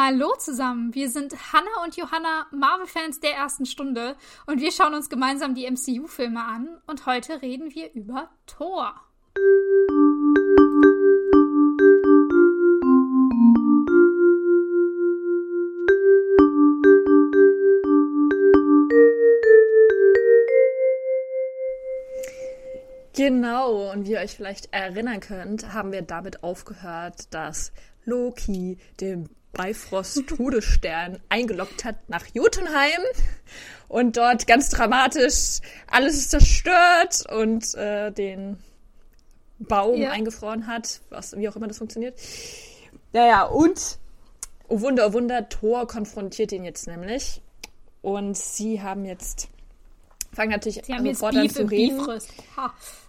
Hallo zusammen, wir sind Hannah und Johanna, Marvel-Fans der ersten Stunde. Und wir schauen uns gemeinsam die MCU-Filme an. Und heute reden wir über Thor. Genau, und wie ihr euch vielleicht erinnern könnt, haben wir damit aufgehört, dass Loki den Bifrost-Todesstern eingeloggt hat nach Jotunheim und dort ganz dramatisch alles ist zerstört und äh, den Baum ja. eingefroren hat, was, wie auch immer das funktioniert. Naja, und oh Wunder, oh Wunder, Thor konfrontiert ihn jetzt nämlich. Und sie haben jetzt, fangen natürlich sie haben jetzt sofort an zu reden.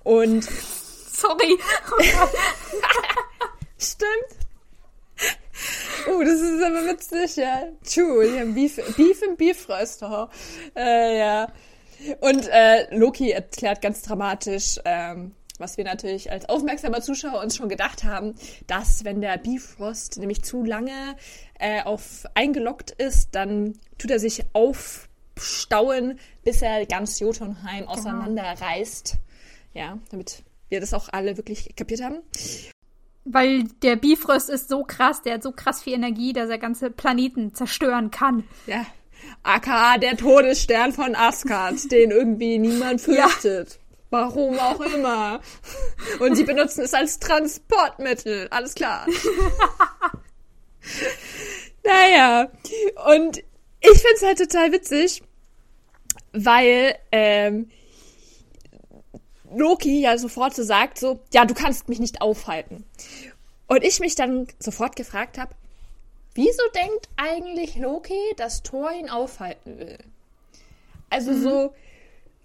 Und sorry. Stimmt. Oh, das ist aber witzig, ja. Haben Beef, Beef im Beefröster. Äh, ja. Und äh, Loki erklärt ganz dramatisch, ähm, was wir natürlich als aufmerksamer Zuschauer uns schon gedacht haben, dass wenn der Bifrost nämlich zu lange äh, auf eingeloggt ist, dann tut er sich aufstauen, bis er ganz Jotunheim genau. auseinanderreißt. Ja, damit wir das auch alle wirklich kapiert haben. Weil der Bifrost ist so krass, der hat so krass viel Energie, dass er ganze Planeten zerstören kann. Ja. aka der Todesstern von Asgard, den irgendwie niemand fürchtet. Ja. Warum auch immer. Und sie benutzen es als Transportmittel. Alles klar. naja. Und ich finde es halt total witzig, weil ähm, Loki ja sofort so sagt, so, ja, du kannst mich nicht aufhalten. Und ich mich dann sofort gefragt habe, wieso denkt eigentlich Loki, dass Thor ihn aufhalten will? Also mhm. so,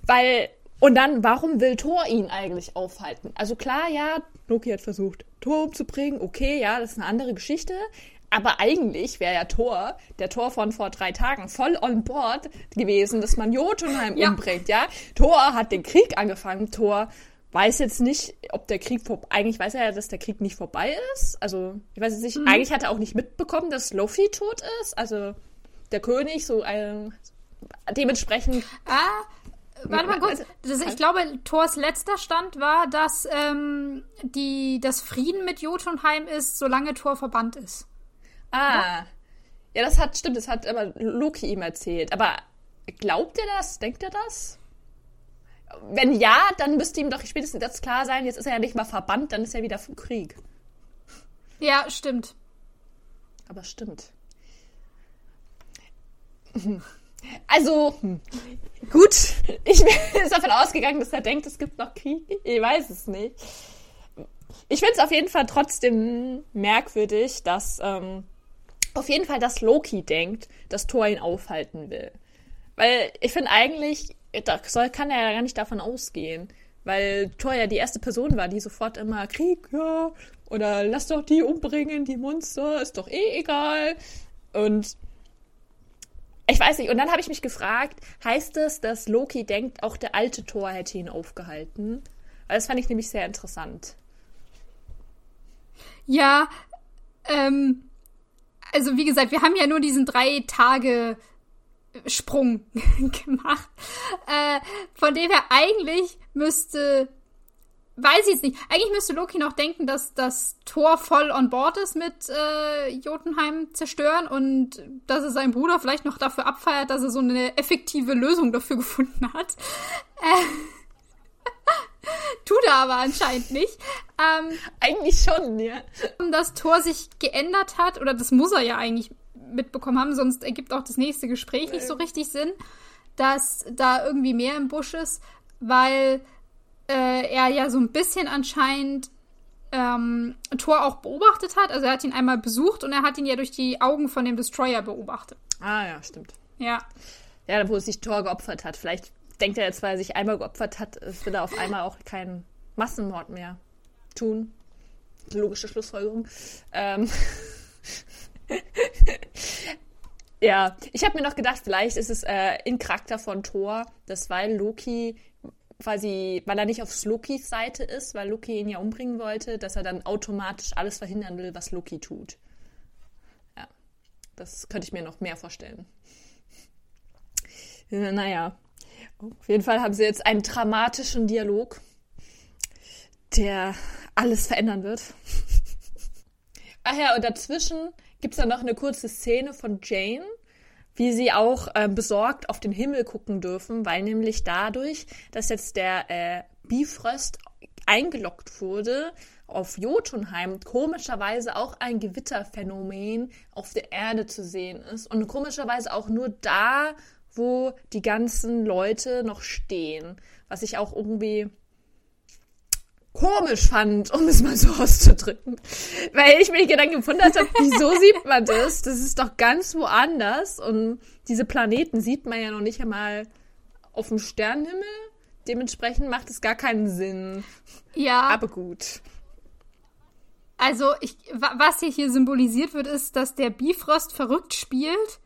weil, und dann, warum will Thor ihn eigentlich aufhalten? Also klar, ja, Loki hat versucht, Thor umzubringen, okay, ja, das ist eine andere Geschichte, aber eigentlich wäre ja Thor, der Thor von vor drei Tagen, voll on board gewesen, dass man Jotunheim ja. umbringt, ja. Thor hat den Krieg angefangen. Thor weiß jetzt nicht, ob der Krieg vor, eigentlich weiß er ja, dass der Krieg nicht vorbei ist. Also, ich weiß jetzt nicht, mhm. eigentlich hat er auch nicht mitbekommen, dass Luffy tot ist. Also, der König, so ein, dementsprechend. Ah, Warte mal kurz. Das, ich glaube, Thors letzter Stand war, dass ähm, die, das Frieden mit Jotunheim ist, solange Thor verbannt ist. Ah. Ja, das hat, stimmt, das hat aber Loki ihm erzählt. Aber glaubt er das? Denkt er das? Wenn ja, dann müsste ihm doch spätestens jetzt klar sein, jetzt ist er ja nicht mal verbannt, dann ist er wieder vom Krieg. Ja, stimmt. Aber stimmt. Also, gut, ich bin davon ausgegangen, dass er denkt, es gibt noch Krieg. Ich weiß es nicht. Ich finde es auf jeden Fall trotzdem merkwürdig, dass ähm, auf jeden Fall, dass Loki denkt, dass Thor ihn aufhalten will. Weil ich finde eigentlich, da soll, kann er ja gar nicht davon ausgehen. Weil Thor ja die erste Person war, die sofort immer Krieg, ja, oder lass doch die umbringen, die Monster, ist doch eh egal. Und ich weiß nicht, und dann habe ich mich gefragt, heißt es, dass Loki denkt, auch der alte Thor hätte ihn aufgehalten? Weil das fand ich nämlich sehr interessant. Ja, ähm, also wie gesagt, wir haben ja nur diesen drei Tage Sprung gemacht. Äh, von dem her eigentlich müsste, weiß ich jetzt nicht, eigentlich müsste Loki noch denken, dass das Tor voll on board ist mit äh, Jotunheim zerstören und dass er seinen Bruder vielleicht noch dafür abfeiert, dass er so eine effektive Lösung dafür gefunden hat. Äh, Tut er aber anscheinend nicht. Ähm, eigentlich schon, ja. Das Tor sich geändert hat, oder das muss er ja eigentlich mitbekommen haben, sonst ergibt auch das nächste Gespräch nicht so richtig Sinn, dass da irgendwie mehr im Busch ist, weil äh, er ja so ein bisschen anscheinend ähm, Thor auch beobachtet hat. Also er hat ihn einmal besucht und er hat ihn ja durch die Augen von dem Destroyer beobachtet. Ah ja, stimmt. Ja. Ja, wo sich Thor geopfert hat. Vielleicht denkt er jetzt, weil er sich einmal geopfert hat, will er auf einmal auch keinen Massenmord mehr tun. Logische Schlussfolgerung. Ähm ja, ich habe mir noch gedacht, vielleicht ist es äh, in Charakter von Thor, dass weil Loki quasi, weil er nicht auf Lokis Seite ist, weil Loki ihn ja umbringen wollte, dass er dann automatisch alles verhindern will, was Loki tut. Ja. Das könnte ich mir noch mehr vorstellen. Äh, naja, auf jeden Fall haben sie jetzt einen dramatischen Dialog, der alles verändern wird. Ach ja, und dazwischen gibt es dann noch eine kurze Szene von Jane, wie sie auch äh, besorgt auf den Himmel gucken dürfen, weil nämlich dadurch, dass jetzt der äh, Bifrost eingeloggt wurde auf Jotunheim, komischerweise auch ein Gewitterphänomen auf der Erde zu sehen ist und komischerweise auch nur da, wo die ganzen Leute noch stehen, was ich auch irgendwie komisch fand, um es mal so auszudrücken. Weil ich mich Gedanken gewundert habe, wieso sieht man das? Das ist doch ganz woanders. Und diese Planeten sieht man ja noch nicht einmal auf dem Sternenhimmel. Dementsprechend macht es gar keinen Sinn. Ja. Aber gut. Also, ich, was hier, hier symbolisiert wird, ist, dass der Bifrost verrückt spielt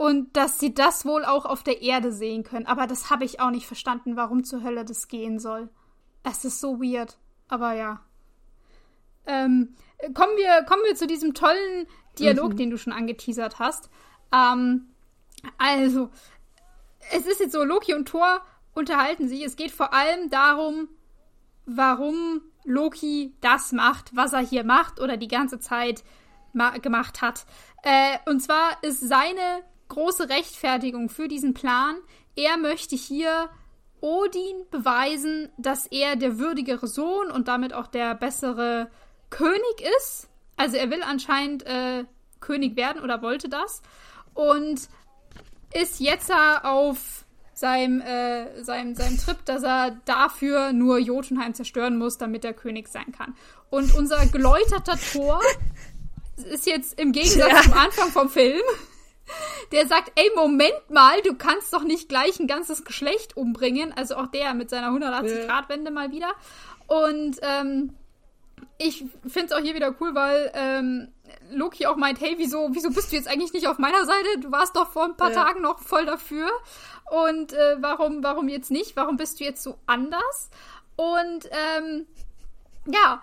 und dass sie das wohl auch auf der Erde sehen können. Aber das habe ich auch nicht verstanden, warum zur Hölle das gehen soll. Es ist so weird. Aber ja. Ähm, kommen, wir, kommen wir zu diesem tollen Dialog, mhm. den du schon angeteasert hast. Ähm, also, es ist jetzt so, Loki und Thor unterhalten sich. Es geht vor allem darum, warum Loki das macht, was er hier macht oder die ganze Zeit gemacht hat. Äh, und zwar ist seine große Rechtfertigung für diesen Plan, er möchte hier Odin beweisen, dass er der würdigere Sohn und damit auch der bessere König ist. Also er will anscheinend äh, König werden oder wollte das. Und ist jetzt auf seinem, äh, seinem, seinem Trip, dass er dafür nur Jotunheim zerstören muss, damit er König sein kann. Und unser geläuterter Tor ist jetzt im Gegensatz ja. zum Anfang vom Film der sagt, ey, Moment mal, du kannst doch nicht gleich ein ganzes Geschlecht umbringen. Also auch der mit seiner 180-Grad-Wende mal wieder. Und ähm, ich finde es auch hier wieder cool, weil ähm, Loki auch meint, hey, wieso, wieso bist du jetzt eigentlich nicht auf meiner Seite? Du warst doch vor ein paar ja. Tagen noch voll dafür. Und äh, warum, warum jetzt nicht? Warum bist du jetzt so anders? Und ähm, ja,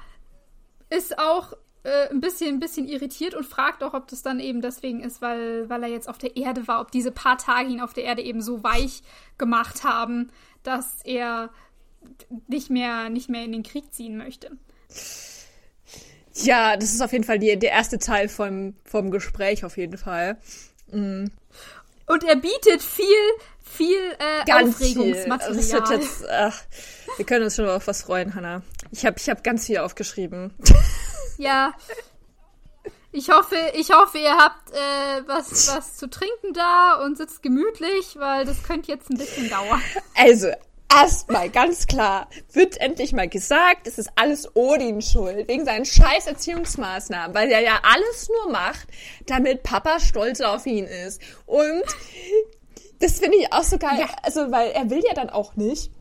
ist auch äh, ein bisschen, ein bisschen irritiert und fragt auch, ob das dann eben deswegen ist, weil, weil er jetzt auf der Erde war, ob diese paar Tage ihn auf der Erde eben so weich gemacht haben, dass er nicht mehr, nicht mehr in den Krieg ziehen möchte. Ja, das ist auf jeden Fall die, der erste Teil vom, vom Gespräch, auf jeden Fall. Mhm. Und er bietet viel, viel äh, ganz Aufregungsmaterial. Viel. Jetzt, ach, wir können uns schon auf was freuen, Hannah. Ich habe ich hab ganz viel aufgeschrieben. Ja. Ich hoffe, ich hoffe, ihr habt äh, was, was zu trinken da und sitzt gemütlich, weil das könnte jetzt ein bisschen dauern. Also, erstmal ganz klar, wird endlich mal gesagt, es ist alles Odin schuld, wegen seinen scheiß Erziehungsmaßnahmen, weil er ja alles nur macht, damit Papa stolz auf ihn ist. Und das finde ich auch so geil, ja. also, weil er will ja dann auch nicht,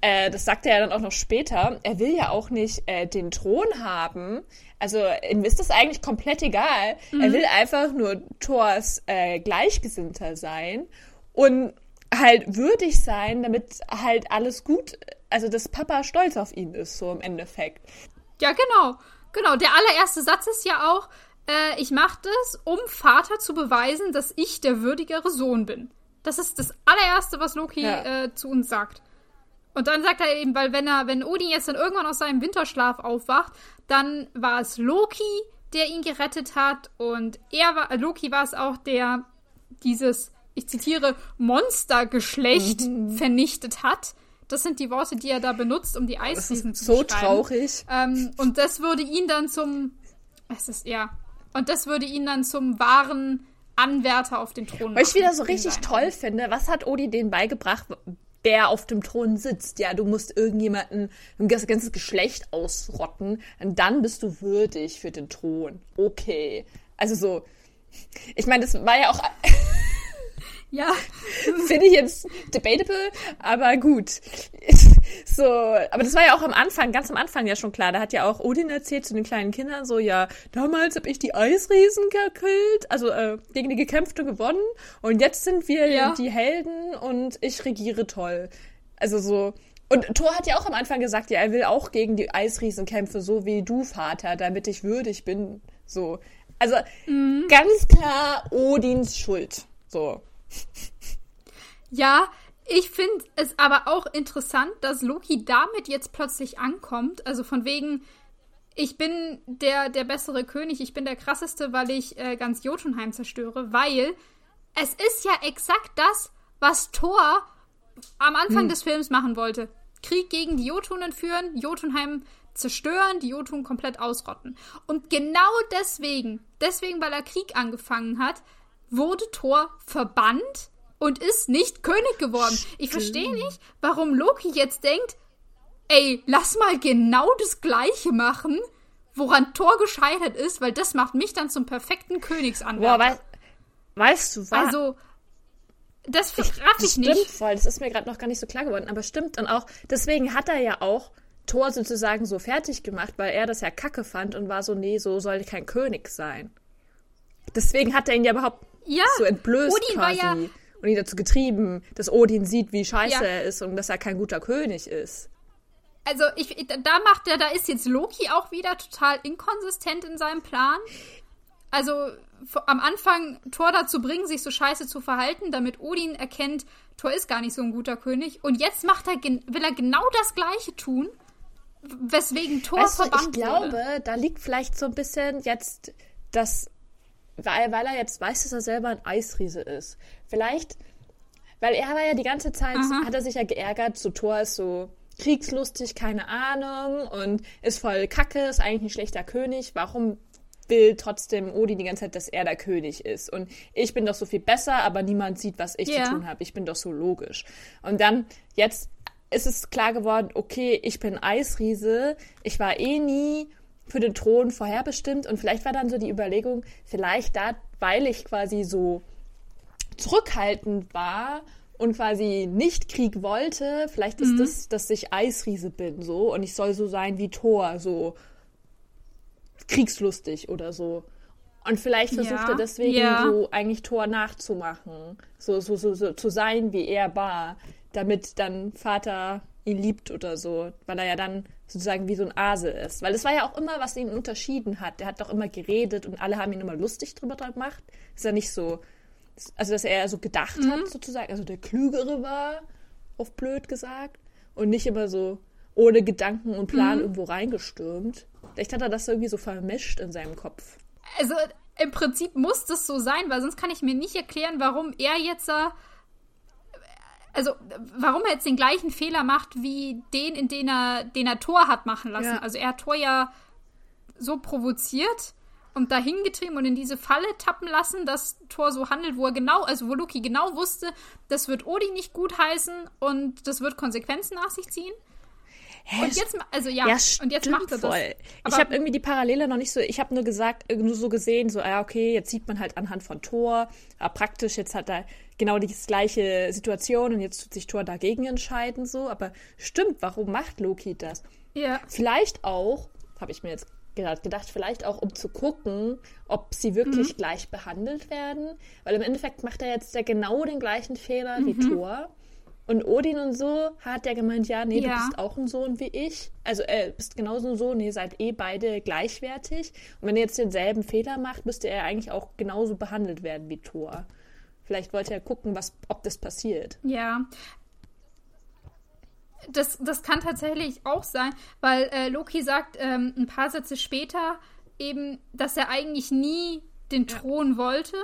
äh, das sagt er ja dann auch noch später, er will ja auch nicht äh, den Thron haben. Also ihm ist das eigentlich komplett egal. Mhm. Er will einfach nur Thors äh, Gleichgesinnter sein und halt würdig sein, damit halt alles gut, also dass Papa stolz auf ihn ist, so im Endeffekt. Ja, genau. Genau. Der allererste Satz ist ja auch, äh, ich mache das, um Vater zu beweisen, dass ich der würdigere Sohn bin. Das ist das allererste, was Loki ja. äh, zu uns sagt. Und dann sagt er eben, weil wenn er, wenn Odin jetzt dann irgendwann aus seinem Winterschlaf aufwacht, dann war es Loki, der ihn gerettet hat und er war, Loki war es auch, der dieses, ich zitiere, Monstergeschlecht mhm. vernichtet hat. Das sind die Worte, die er da benutzt, um die Eisriesen zu so traurig. Ähm, und das würde ihn dann zum, es ist ja, und das würde ihn dann zum wahren Anwärter auf den Thron machen. Was ich wieder so richtig toll finde, was hat Odin denen beigebracht, wer auf dem Thron sitzt. Ja, du musst irgendjemanden, ein ganzes Geschlecht ausrotten, und dann bist du würdig für den Thron. Okay. Also so, ich meine, das war ja auch ja. Finde ich jetzt debatable, aber gut. So, aber das war ja auch am Anfang, ganz am Anfang ja schon klar. Da hat ja auch Odin erzählt zu den kleinen Kindern so, ja, damals habe ich die Eisriesen gekillt, also äh, gegen die gekämpft und gewonnen. Und jetzt sind wir ja. die Helden und ich regiere toll. Also so. Und Thor hat ja auch am Anfang gesagt, ja, er will auch gegen die Eisriesen kämpfen, so wie du, Vater, damit ich würdig bin. So. Also mhm. ganz klar Odins Schuld. So. Ja, ich finde es aber auch interessant, dass Loki damit jetzt plötzlich ankommt. Also von wegen, ich bin der, der bessere König, ich bin der krasseste, weil ich äh, ganz Jotunheim zerstöre, weil es ist ja exakt das, was Thor am Anfang hm. des Films machen wollte. Krieg gegen die Jotunen führen, Jotunheim zerstören, die Jotun komplett ausrotten. Und genau deswegen, deswegen, weil er Krieg angefangen hat, wurde Thor verbannt und ist nicht König geworden. Stimmt. Ich verstehe nicht, warum Loki jetzt denkt, ey, lass mal genau das Gleiche machen, woran Thor gescheitert ist, weil das macht mich dann zum perfekten Königsanwärter. Boah, wei weißt du was? Also, das raff ich, ich nicht. Stimmt voll, das ist mir gerade noch gar nicht so klar geworden, aber stimmt. Und auch, deswegen hat er ja auch Thor sozusagen so fertig gemacht, weil er das ja kacke fand und war so, nee, so soll ich kein König sein. Deswegen hat er ihn ja überhaupt ja, so entblößt Odin quasi. War ja und ihn dazu getrieben, dass Odin sieht, wie scheiße ja. er ist und dass er kein guter König ist. Also ich, da macht er, da ist jetzt Loki auch wieder total inkonsistent in seinem Plan. Also am Anfang Thor dazu bringen, sich so scheiße zu verhalten, damit Odin erkennt, Thor ist gar nicht so ein guter König. Und jetzt macht er, will er genau das Gleiche tun, weswegen Thor weißt verbannt Ich glaube, wurde. da liegt vielleicht so ein bisschen jetzt das, weil, weil er jetzt weiß, dass er selber ein Eisriese ist. Vielleicht, weil er war ja die ganze Zeit, Aha. hat er sich ja geärgert, so Thor ist so kriegslustig, keine Ahnung, und ist voll kacke, ist eigentlich ein schlechter König. Warum will trotzdem Odin die ganze Zeit, dass er der König ist? Und ich bin doch so viel besser, aber niemand sieht, was ich yeah. zu tun habe. Ich bin doch so logisch. Und dann, jetzt ist es klar geworden, okay, ich bin Eisriese, ich war eh nie für den Thron vorherbestimmt und vielleicht war dann so die Überlegung, vielleicht da, weil ich quasi so zurückhaltend war und quasi nicht Krieg wollte, vielleicht ist mhm. das, dass ich Eisriese bin, so, und ich soll so sein wie Thor, so kriegslustig oder so. Und vielleicht versucht ja. er deswegen ja. so eigentlich Thor nachzumachen, so, so, so, so zu sein, wie er war, damit dann Vater ihn liebt oder so, weil er ja dann sozusagen wie so ein Ase ist. Weil es war ja auch immer, was ihn unterschieden hat. Der hat doch immer geredet und alle haben ihn immer lustig drüber gemacht. Ist ja nicht so, also dass er so gedacht mhm. hat, sozusagen, also der Klügere war, auf blöd gesagt, und nicht immer so ohne Gedanken und Plan mhm. irgendwo reingestürmt. Vielleicht hat er das irgendwie so vermischt in seinem Kopf. Also im Prinzip muss das so sein, weil sonst kann ich mir nicht erklären, warum er jetzt also warum er jetzt den gleichen Fehler macht wie den, in den er, den er Thor hat machen lassen. Ja. Also er hat Thor ja so provoziert und dahin getrieben und in diese Falle tappen lassen, dass Thor so handelt, wo er genau, also wo Loki genau wusste, das wird Odin nicht gut heißen und das wird Konsequenzen nach sich ziehen. Hä? Und jetzt, also ja, ja und jetzt macht er das. Voll. ich habe irgendwie die Parallele noch nicht so, ich habe nur gesagt, nur so gesehen, so, ja, okay, jetzt sieht man halt anhand von Thor, ja, praktisch, jetzt hat er genau die gleiche Situation und jetzt tut sich Thor dagegen entscheiden, so, aber stimmt, warum macht Loki das? Ja. Vielleicht auch, habe ich mir jetzt gerade gedacht, vielleicht auch, um zu gucken, ob sie wirklich mhm. gleich behandelt werden. Weil im Endeffekt macht er jetzt ja genau den gleichen Fehler mhm. wie Thor. Und Odin und so hat der gemeint, ja, nee, ja. du bist auch ein Sohn wie ich. Also, äh, bist genauso ein Sohn, ihr seid eh beide gleichwertig. Und wenn er jetzt denselben Fehler macht, müsste er eigentlich auch genauso behandelt werden wie Thor. Vielleicht wollte er gucken, was, ob das passiert. Ja, das, das kann tatsächlich auch sein, weil äh, Loki sagt ähm, ein paar Sätze später eben, dass er eigentlich nie den Thron ja. wollte.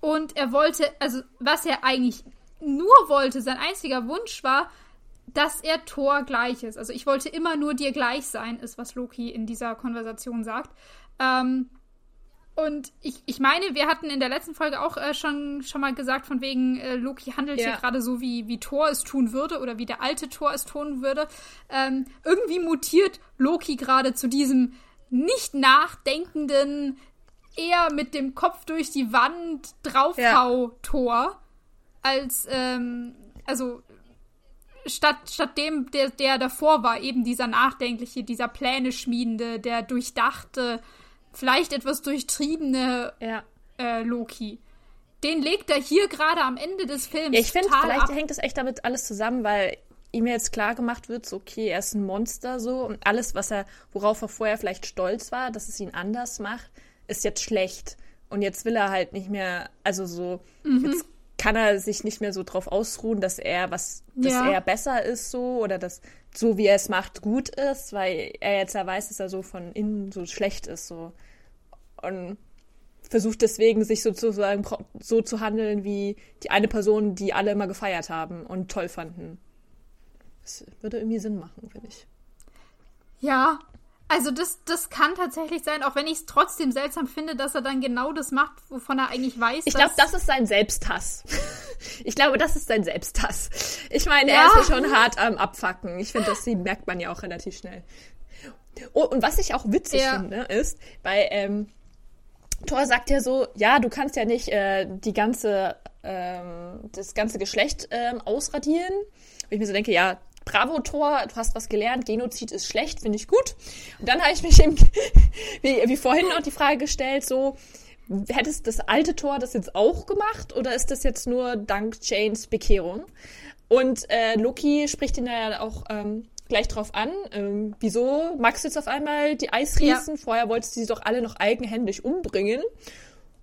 Und er wollte, also was er eigentlich nur wollte, sein einziger Wunsch war, dass er Thor gleich ist. Also ich wollte immer nur dir gleich sein, ist, was Loki in dieser Konversation sagt. Ähm, und ich, ich meine, wir hatten in der letzten Folge auch äh, schon, schon mal gesagt, von wegen äh, Loki handelt ja. hier gerade so, wie, wie Thor es tun würde oder wie der alte Thor es tun würde. Ähm, irgendwie mutiert Loki gerade zu diesem nicht nachdenkenden, eher mit dem Kopf durch die Wand draufhau-Tor, ja. Als, ähm, also statt, statt dem, der, der davor war, eben dieser nachdenkliche, dieser Pläne schmiedende, der durchdachte, vielleicht etwas durchtriebene ja. äh, Loki. Den legt er hier gerade am Ende des Films. Ja, ich finde, vielleicht ab. hängt das echt damit alles zusammen, weil ihm jetzt klar gemacht wird, so, okay, er ist ein Monster so und alles, was er, worauf er vorher vielleicht stolz war, dass es ihn anders macht, ist jetzt schlecht. Und jetzt will er halt nicht mehr, also so, mhm. jetzt kann er sich nicht mehr so drauf ausruhen, dass er was, dass ja. er besser ist so oder dass so wie er es macht gut ist, weil er jetzt ja weiß, dass er so von innen so schlecht ist so und versucht deswegen sich sozusagen so zu handeln wie die eine Person, die alle immer gefeiert haben und toll fanden. Das würde irgendwie Sinn machen, finde ich. Ja, also das, das kann tatsächlich sein, auch wenn ich es trotzdem seltsam finde, dass er dann genau das macht, wovon er eigentlich weiß. Ich glaube, das ist sein Selbsthass. Ich glaube, das ist sein Selbsthass. Ich meine, ja. er ist ja schon hart am Abfacken. Ich finde, das merkt man ja auch relativ schnell. Oh, und was ich auch witzig ja. finde, ist, weil ähm, Thor sagt ja so, ja, du kannst ja nicht äh, die ganze, ähm, das ganze Geschlecht ähm, ausradieren. Und ich mir so denke, ja, bravo Thor, du hast was gelernt, Genozid ist schlecht, finde ich gut. Und dann habe ich mich eben, wie, wie vorhin noch die Frage gestellt, so, hättest das alte Tor das jetzt auch gemacht oder ist das jetzt nur dank Janes Bekehrung? Und äh, Loki spricht ihn ja auch ähm, gleich drauf an. Ähm, wieso magst du jetzt auf einmal die Eisriesen? Ja. Vorher wolltest du sie doch alle noch eigenhändig umbringen.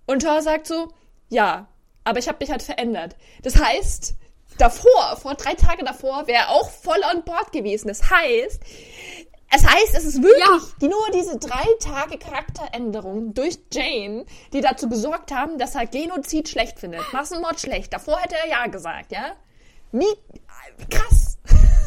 Und Thor sagt so, ja, aber ich habe mich halt verändert. Das heißt, davor, vor drei Tagen davor, wäre auch voll on board gewesen. Das heißt, es heißt, es ist wirklich ja. die, nur diese drei Tage Charakteränderung durch Jane, die dazu gesorgt haben, dass er Genozid schlecht findet. Massenmord schlecht. Davor hätte er ja gesagt, ja? Wie krass.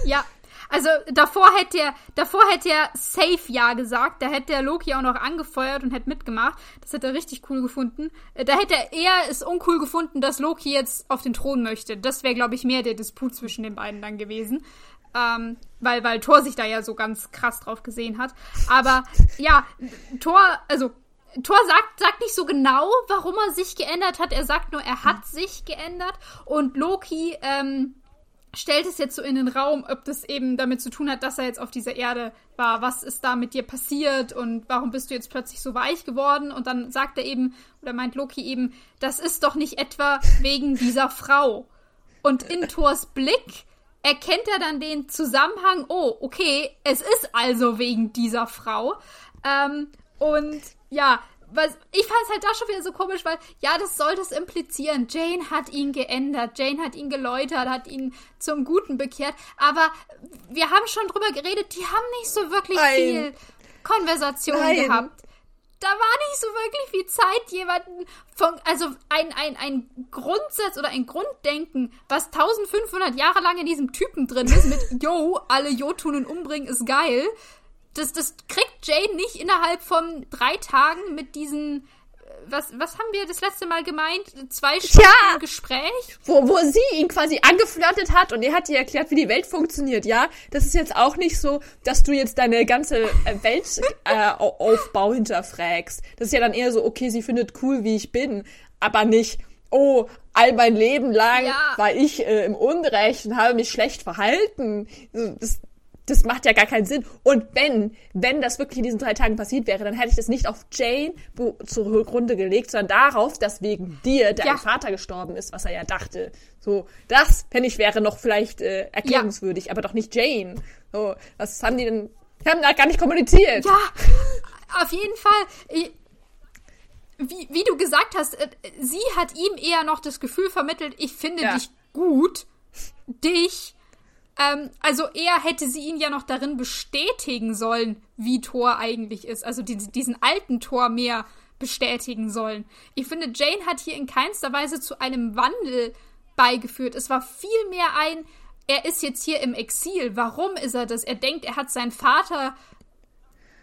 Ja, also davor hätte er, davor hätte er safe ja gesagt. Da hätte er Loki auch noch angefeuert und hätte mitgemacht. Das hätte er richtig cool gefunden. Äh, da hätte er eher es uncool gefunden, dass Loki jetzt auf den Thron möchte. Das wäre, glaube ich, mehr der Disput zwischen den beiden dann gewesen. Ähm, weil, weil Thor sich da ja so ganz krass drauf gesehen hat. Aber ja, Thor, also Thor sagt, sagt nicht so genau, warum er sich geändert hat. Er sagt nur, er hat sich geändert. Und Loki ähm, stellt es jetzt so in den Raum, ob das eben damit zu tun hat, dass er jetzt auf dieser Erde war. Was ist da mit dir passiert und warum bist du jetzt plötzlich so weich geworden? Und dann sagt er eben, oder meint Loki eben, das ist doch nicht etwa wegen dieser Frau. Und in Thors Blick erkennt er dann den Zusammenhang, oh, okay, es ist also wegen dieser Frau. Ähm, und ja, was, ich fand es halt da schon wieder so komisch, weil ja, das sollte es implizieren. Jane hat ihn geändert, Jane hat ihn geläutert, hat ihn zum Guten bekehrt. Aber wir haben schon drüber geredet, die haben nicht so wirklich Nein. viel Konversation Nein. gehabt. Da war nicht so wirklich viel Zeit, jemanden von, also ein, ein, ein Grundsatz oder ein Grunddenken, was 1500 Jahre lang in diesem Typen drin ist, mit, yo, alle Jotunen umbringen ist geil das, das kriegt Jane nicht innerhalb von drei Tagen mit diesen äh, was, was haben wir das letzte Mal gemeint? Zwei Stunden ja, Gespräch? Wo, wo sie ihn quasi angeflirtet hat und er hat ihr erklärt, wie die Welt funktioniert, ja? Das ist jetzt auch nicht so, dass du jetzt deine ganze äh, Weltaufbau äh, hinterfragst. Das ist ja dann eher so, okay, sie findet cool, wie ich bin, aber nicht, oh, all mein Leben lang ja. war ich äh, im Unrecht und habe mich schlecht verhalten. Das, das macht ja gar keinen Sinn. Und wenn, wenn das wirklich in diesen drei Tagen passiert wäre, dann hätte ich das nicht auf Jane zugrunde gelegt, sondern darauf, dass wegen dir dein ja. Vater gestorben ist, was er ja dachte. So, das, wenn ich, wäre noch vielleicht äh, erklärungswürdig, ja. aber doch nicht Jane. So, was haben die denn? Die haben da gar nicht kommuniziert. Ja, auf jeden Fall. Wie, wie du gesagt hast, äh, sie hat ihm eher noch das Gefühl vermittelt, ich finde ja. dich gut, dich ähm, also eher hätte sie ihn ja noch darin bestätigen sollen, wie Thor eigentlich ist. Also die, diesen alten Thor mehr bestätigen sollen. Ich finde, Jane hat hier in keinster Weise zu einem Wandel beigeführt. Es war vielmehr ein, er ist jetzt hier im Exil. Warum ist er das? Er denkt, er hat seinen Vater,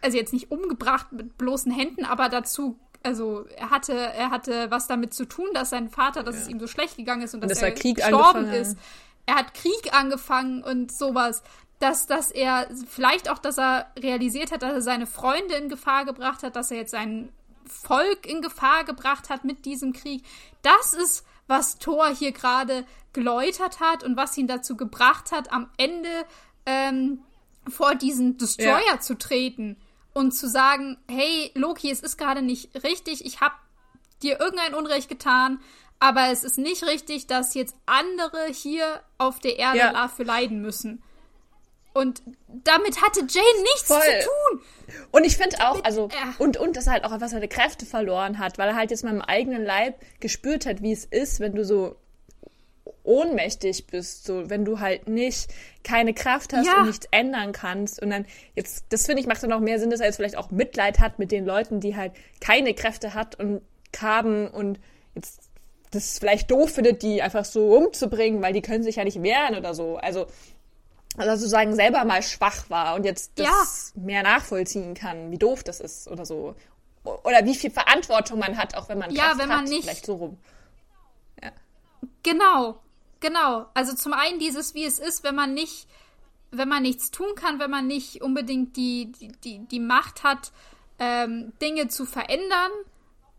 also jetzt nicht umgebracht mit bloßen Händen, aber dazu also er hatte, er hatte was damit zu tun, dass sein Vater, dass ja. es ihm so schlecht gegangen ist und, dass, dass er Krieg gestorben ist er hat Krieg angefangen und sowas. Dass, dass er vielleicht auch, dass er realisiert hat, dass er seine Freunde in Gefahr gebracht hat, dass er jetzt sein Volk in Gefahr gebracht hat mit diesem Krieg. Das ist, was Thor hier gerade geläutert hat und was ihn dazu gebracht hat, am Ende ähm, vor diesen Destroyer ja. zu treten und zu sagen, hey Loki, es ist gerade nicht richtig, ich habe dir irgendein Unrecht getan, aber es ist nicht richtig, dass jetzt andere hier auf der Erde ja. dafür leiden müssen. Und damit hatte Jane nichts Voll. zu tun. Und ich finde auch, also, und, und dass er halt auch einfach seine Kräfte verloren hat, weil er halt jetzt mal im eigenen Leib gespürt hat, wie es ist, wenn du so ohnmächtig bist, so, wenn du halt nicht keine Kraft hast Ja. und nichts ändern kannst. Und dann, jetzt, das finde ich, macht dann auch mehr Sinn, dass er jetzt vielleicht auch Mitleid hat mit den Leuten, die halt keine Kräfte hat und haben und jetzt das vielleicht doof findet, die einfach so umzubringen, weil die können sich ja nicht wehren oder so. Also, also sozusagen selber mal schwach war und jetzt das mehr nachvollziehen kann, wie doof das ist oder so. Oder wie viel Verantwortung man hat, auch wenn man Ja, Kraft wenn man hat, nicht- vielleicht so rum. Genau, genau. Also zum einen dieses, wie es ist, wenn man nicht, wenn man nichts tun kann, wenn man nicht unbedingt die, die, die, die Macht hat, ähm, Dinge zu verändern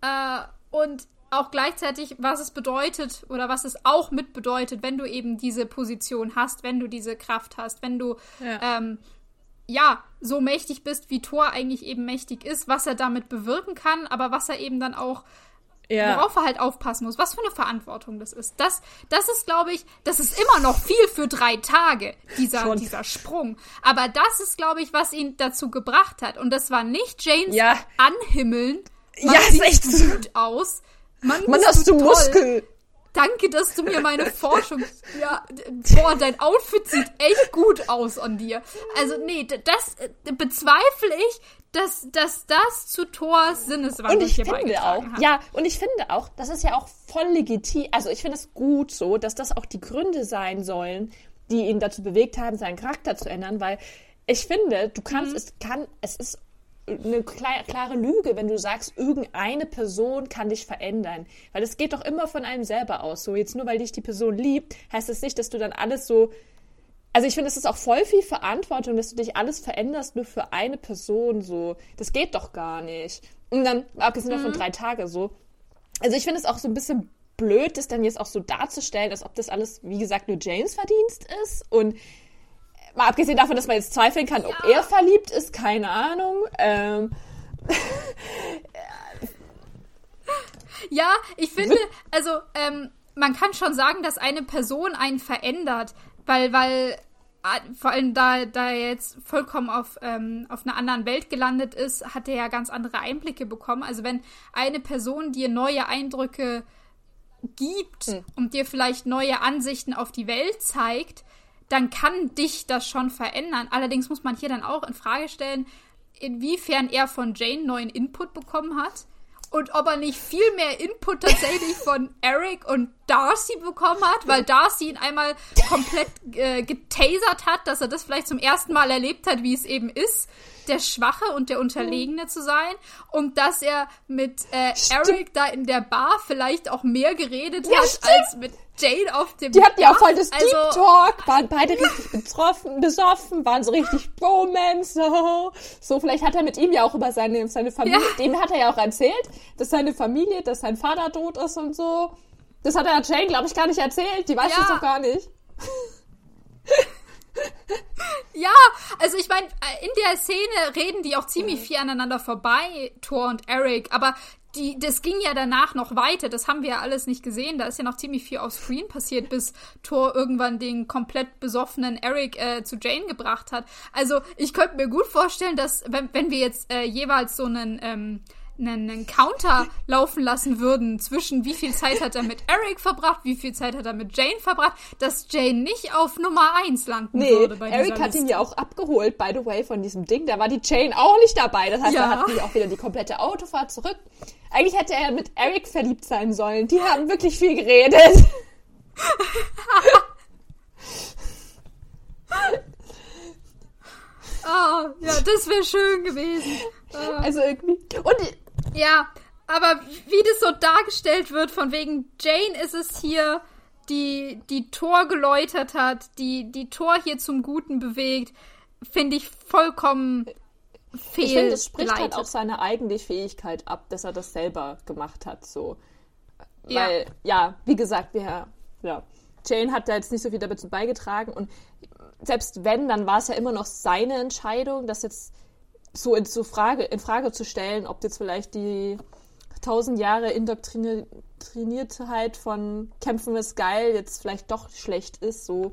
äh, und auch gleichzeitig, was es bedeutet oder was es auch mit bedeutet, wenn du eben diese Position hast, wenn du diese Kraft hast, wenn du Ja. ähm, ja, so mächtig bist, wie Thor eigentlich eben mächtig ist, was er damit bewirken kann, aber was er eben dann auch Ja. worauf er halt aufpassen muss, was für eine Verantwortung das ist. Das, das ist, glaube ich, das ist immer noch viel für drei Tage, dieser, Schon. dieser Sprung. Aber das ist, glaube ich, was ihn dazu gebracht hat. Und das war nicht James Ja. Anhimmeln. Man Ja, ist sieht echt so. gut aus. Mann, Mann, hast du toll. Muskel. Danke, dass du mir meine Forschung. Ja, boah, dein Outfit sieht echt gut aus an dir. Also, nee, das äh, bezweifle ich, dass, dass das zu Thors Sinneswandel Und ich hier finde auch, hat. ja, und ich finde auch, das ist ja auch voll legitim. Also ich finde es gut so, dass das auch die Gründe sein sollen, die ihn dazu bewegt haben, seinen Charakter zu ändern, weil ich finde, du kannst, Mhm. es kann, es ist eine klar- klare Lüge, wenn du sagst, irgendeine Person kann dich verändern. Weil es geht doch immer von einem selber aus. So, jetzt nur weil dich die Person liebt, heißt das nicht, dass du dann alles so also ich finde, es ist auch voll viel Verantwortung, dass du dich alles veränderst nur für eine Person so. Das geht doch gar nicht. Und dann, abgesehen davon drei Tage so. Also ich finde es auch so ein bisschen blöd, das dann jetzt auch so darzustellen, als ob das alles, wie gesagt, nur Janes Verdienst ist. Und mal abgesehen davon, dass man jetzt zweifeln kann, ob er verliebt ist, keine Ahnung. Ähm, Ja, ich finde, also ähm, man kann schon sagen, dass eine Person einen verändert, weil, weil ah, vor allem da, da er jetzt vollkommen auf, ähm, auf einer anderen Welt gelandet ist, hat er ja ganz andere Einblicke bekommen. Also wenn eine Person dir neue Eindrücke gibt und dir vielleicht neue Ansichten auf die Welt zeigt, dann kann dich das schon verändern. Allerdings muss man hier dann auch in Frage stellen, inwiefern er von Jane neuen Input bekommen hat und ob er nicht viel mehr Input tatsächlich von Eric und Darcy bekommen hat, weil Darcy ihn einmal komplett äh, getasert hat, dass er das vielleicht zum ersten Mal erlebt hat, wie es eben ist, der Schwache und der Unterlegene zu sein und dass er mit äh, Eric da in der Bar vielleicht auch mehr geredet Ja, hat stimmt. als mit Jane auf dem Die hatten ja auch voll das also, Deep Talk, waren beide richtig betroffen, besoffen, waren so richtig Bromance, so. So, vielleicht hat er mit ihm ja auch über seine, seine Familie, Ja. dem hat er ja auch erzählt, dass seine Familie, dass sein Vater tot ist und so. Das hat er Jane, glaube ich, gar nicht erzählt, die weiß Ja. das doch gar nicht. Ja, also ich meine, in der Szene reden die auch ziemlich viel aneinander vorbei, Thor und Eric, aber die, das ging ja danach noch weiter, das haben wir ja alles nicht gesehen, da ist ja noch ziemlich viel auf Screen passiert, bis Thor irgendwann den komplett besoffenen Eric äh, zu Jane gebracht hat. Also ich könnte mir gut vorstellen, dass wenn, wenn wir jetzt äh, jeweils so einen, ähm, einen, einen Counter laufen lassen würden zwischen wie viel Zeit hat er mit Eric verbracht, wie viel Zeit hat er mit Jane verbracht, dass Jane nicht auf Nummer eins landen Nee, würde bei Eric hat ihn Liste. ja auch abgeholt, by the way, von diesem Ding. Da war die Jane auch nicht dabei. Das heißt, Ja. da hatten die auch wieder die komplette Autofahrt zurück. Eigentlich hätte er mit Eric verliebt sein sollen. Die haben wirklich viel geredet. Ah, ja, das wäre schön gewesen. Ah. Also irgendwie. Und Ja, aber wie das so dargestellt wird, von wegen Jane ist es hier, die, die Tor geläutert hat, die, die Tor hier zum Guten bewegt, finde ich vollkommen fehl. Ich finde, es spricht halt auch seine eigene Fähigkeit ab, dass er das selber gemacht hat, so. Ja. Weil, ja, wie gesagt, wir, ja, Jane hat da jetzt nicht so viel dazu beigetragen und selbst wenn, dann war es ja immer noch seine Entscheidung, das jetzt so in, so Frage, in Frage zu stellen, ob jetzt vielleicht die tausend Jahre Indoktriniertheit von Kämpfen ist geil jetzt vielleicht doch schlecht ist, so.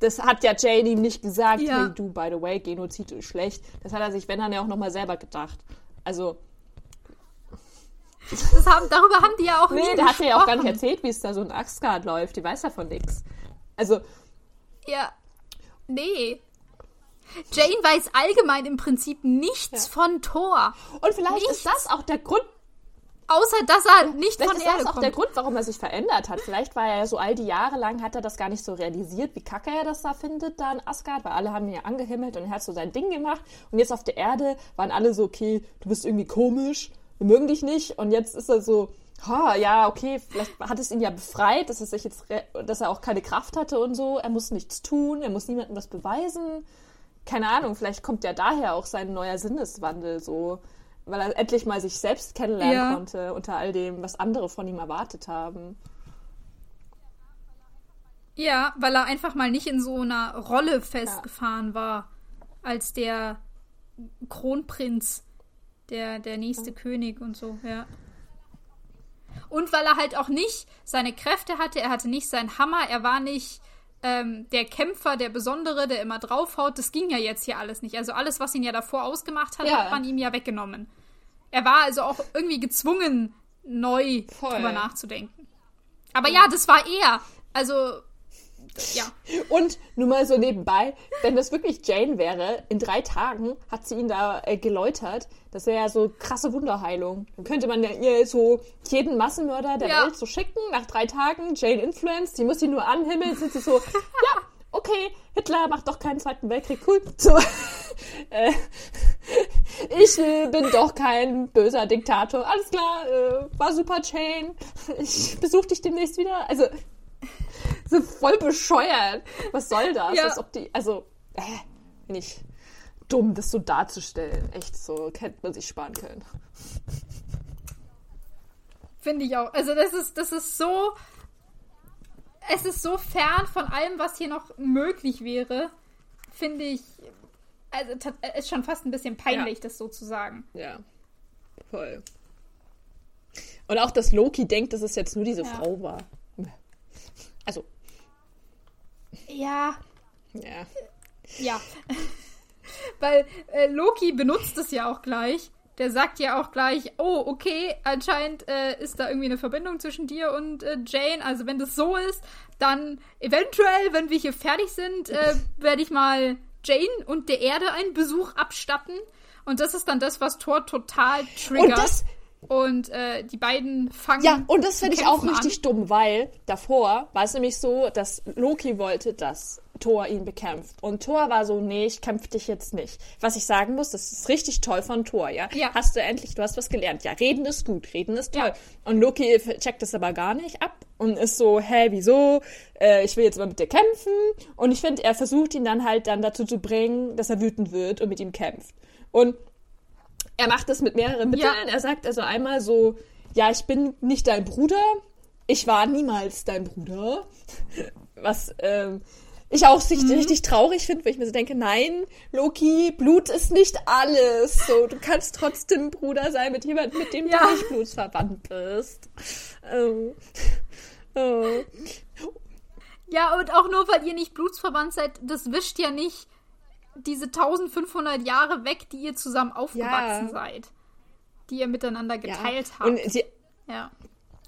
Das hat ja Jane ihm nicht gesagt, Ja. hey du, by the way, Genozid ist schlecht. Das hat er sich, wenn dann ja auch nochmal selber gedacht. Also, Das haben, darüber haben die ja auch nee, nie der hat ja auch gar nicht erzählt, wie es da so in Axgard läuft. Die weiß davon nichts. Also, Ja. Nee. Jane weiß allgemein im Prinzip nichts von Thor. und vielleicht Nichts. ist das auch der Grund, Außer, dass er nicht Vielleicht von ist Erde das auch kommt. der Grund, warum er sich verändert hat. Vielleicht war er ja so all die Jahre lang, hat er das gar nicht so realisiert, wie kacke er das da findet, da in Asgard, weil alle haben ihn ja angehimmelt und er hat so sein Ding gemacht. Und jetzt auf der Erde waren alle so, okay, du bist irgendwie komisch, wir mögen dich nicht. Und jetzt ist er so, ha, ja, okay, vielleicht hat es ihn ja befreit, dass er sich jetzt, dass er auch keine Kraft hatte und so. Er muss nichts tun, er muss niemandem was beweisen. Keine Ahnung, vielleicht kommt ja daher auch sein neuer Sinneswandel so. Weil er endlich mal sich selbst kennenlernen Ja. konnte unter all dem, was andere von ihm erwartet haben. Ja, weil er einfach mal nicht in so einer Rolle festgefahren war, als der Kronprinz, der, der nächste König und so, ja. Und weil er halt auch nicht seine Kräfte hatte, er hatte nicht seinen Hammer, er war nicht ähm, der Kämpfer, der Besondere, der immer draufhaut. Das ging ja jetzt hier alles nicht. Also alles, was ihn ja davor ausgemacht hat, Ja. hat man ihm ja weggenommen. Er war also auch irgendwie gezwungen, neu Voll. drüber nachzudenken. Aber ja, das war er. Also, ja. Und nur mal so nebenbei, wenn das wirklich Jane wäre, in drei Tagen hat sie ihn da äh, geläutert. Das wäre ja so krasse Wunderheilung. Dann könnte man ja ihr so jeden Massenmörder der Ja. Welt so schicken, nach drei Tagen, Jane Influence, die muss sie nur anhimmeln, sind sie so, ja, okay, Hitler macht doch keinen Zweiten Weltkrieg, cool. So, äh, ich äh, bin doch kein böser Diktator. Alles klar, äh, war super, Jane. Ich besuche dich demnächst wieder. Also, so voll bescheuert. Was soll das? Ja. Als ob die, also, äh, nicht dumm, das so darzustellen. Echt so, hätte man sich sparen können. Finde ich auch. Also das ist, das ist so. Es ist so fern von allem, was hier noch möglich wäre, finde ich. Also ta- ist schon fast ein bisschen peinlich, Ja. das so zu sagen. Ja, voll. Und auch, dass Loki denkt, dass es jetzt nur diese Ja. Frau war. Also, Ja, ja. ja. Weil äh, Loki benutzt es ja auch gleich. Der sagt ja auch gleich, oh, okay, anscheinend äh, ist da irgendwie eine Verbindung zwischen dir und äh, Jane. Also wenn das so ist, dann eventuell, wenn wir hier fertig sind, äh, werde ich mal Jane und der Erde einen Besuch abstatten. Und das ist dann das, was Thor total triggert. Und das, Und äh, die beiden fangen. Ja, und das finde ich auch richtig dumm, weil davor war es nämlich so, dass Loki wollte, dass Thor ihn bekämpft. Und Thor war so, nee, ich kämpfe dich jetzt nicht. Was ich sagen muss, das ist richtig toll von Thor, ja? Ja. Hast du endlich, du hast was gelernt. Ja, reden ist gut, reden ist toll. Ja. Und Loki checkt das aber gar nicht ab und ist so, hä, wieso? Äh, ich will jetzt mal mit dir kämpfen. Und ich finde, er versucht ihn dann halt dann dazu zu bringen, dass er wütend wird und mit ihm kämpft. Und er macht das mit mehreren Mitteln. Ja. Er sagt also einmal so, ja, ich bin nicht dein Bruder. Ich war niemals dein Bruder. Was ähm, ich auch richtig, Mhm. richtig traurig finde, weil ich mir so denke, nein, Loki, Blut ist nicht alles. So, du kannst trotzdem Bruder sein mit jemandem, mit dem Ja. du nicht blutsverwandt bist. Ähm, oh. Ja, und auch nur, weil ihr nicht blutsverwandt seid, das wischt ja nicht diese 1500 Jahre weg, die ihr zusammen aufgewachsen Ja. seid. Die ihr miteinander Ja. geteilt habt. Und sie, Ja.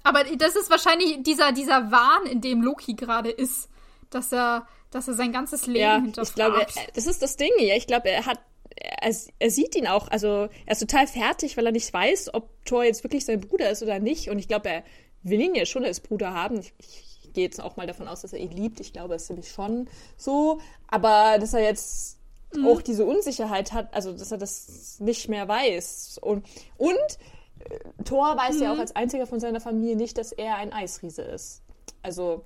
Aber das ist wahrscheinlich dieser, dieser Wahn, in dem Loki gerade ist, dass er, dass er sein ganzes Leben Ja, hinterfragt. ich glaube, das ist das Ding. Ja, ich glaube, er hat, er, er sieht ihn auch, also er ist total fertig, weil er nicht weiß, ob Thor jetzt wirklich sein Bruder ist oder nicht. Und ich glaube, er will ihn ja schon als Bruder haben. Ich, ich gehe jetzt auch mal davon aus, dass er ihn liebt. Ich glaube, es ist nämlich schon so. Aber dass er jetzt Mhm. auch diese Unsicherheit hat, also dass er das nicht mehr weiß. Und, und äh, Thor weiß Mhm. ja auch als einziger von seiner Familie nicht, dass er ein Eisriese ist. Also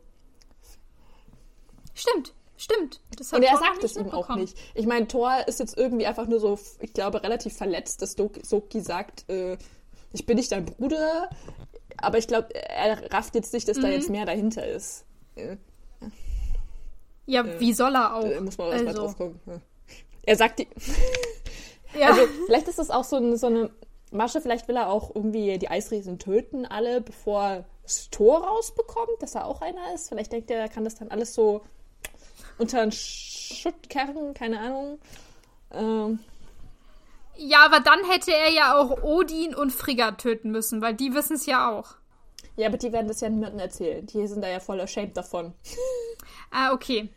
Stimmt, stimmt. Das hat Und er Thor sagt es ihm auch nicht. Ich meine, Thor ist jetzt irgendwie einfach nur so, ich glaube, relativ verletzt, dass Loki sagt, äh, ich bin nicht dein Bruder. Aber ich glaube, er rafft jetzt nicht, dass da Mhm. jetzt mehr dahinter ist. Äh, Ja, wie soll er auch? Da muss man erst mal also, drauf gucken. Ja. Er sagt die. Ja, Also, vielleicht ist das auch so, ein, so eine Masche, vielleicht will er auch irgendwie die Eisriesen töten, alle, bevor das Tor rausbekommt, dass er auch einer ist. Vielleicht denkt er, er kann das dann alles so unter einen Schutt kehren, keine Ahnung. Ähm, Ja, aber dann hätte er ja auch Odin und Frigga töten müssen, weil die wissen es ja auch. ja, aber die werden das ja niemandem erzählen. Die sind da ja voll ashamed davon. Ah, okay.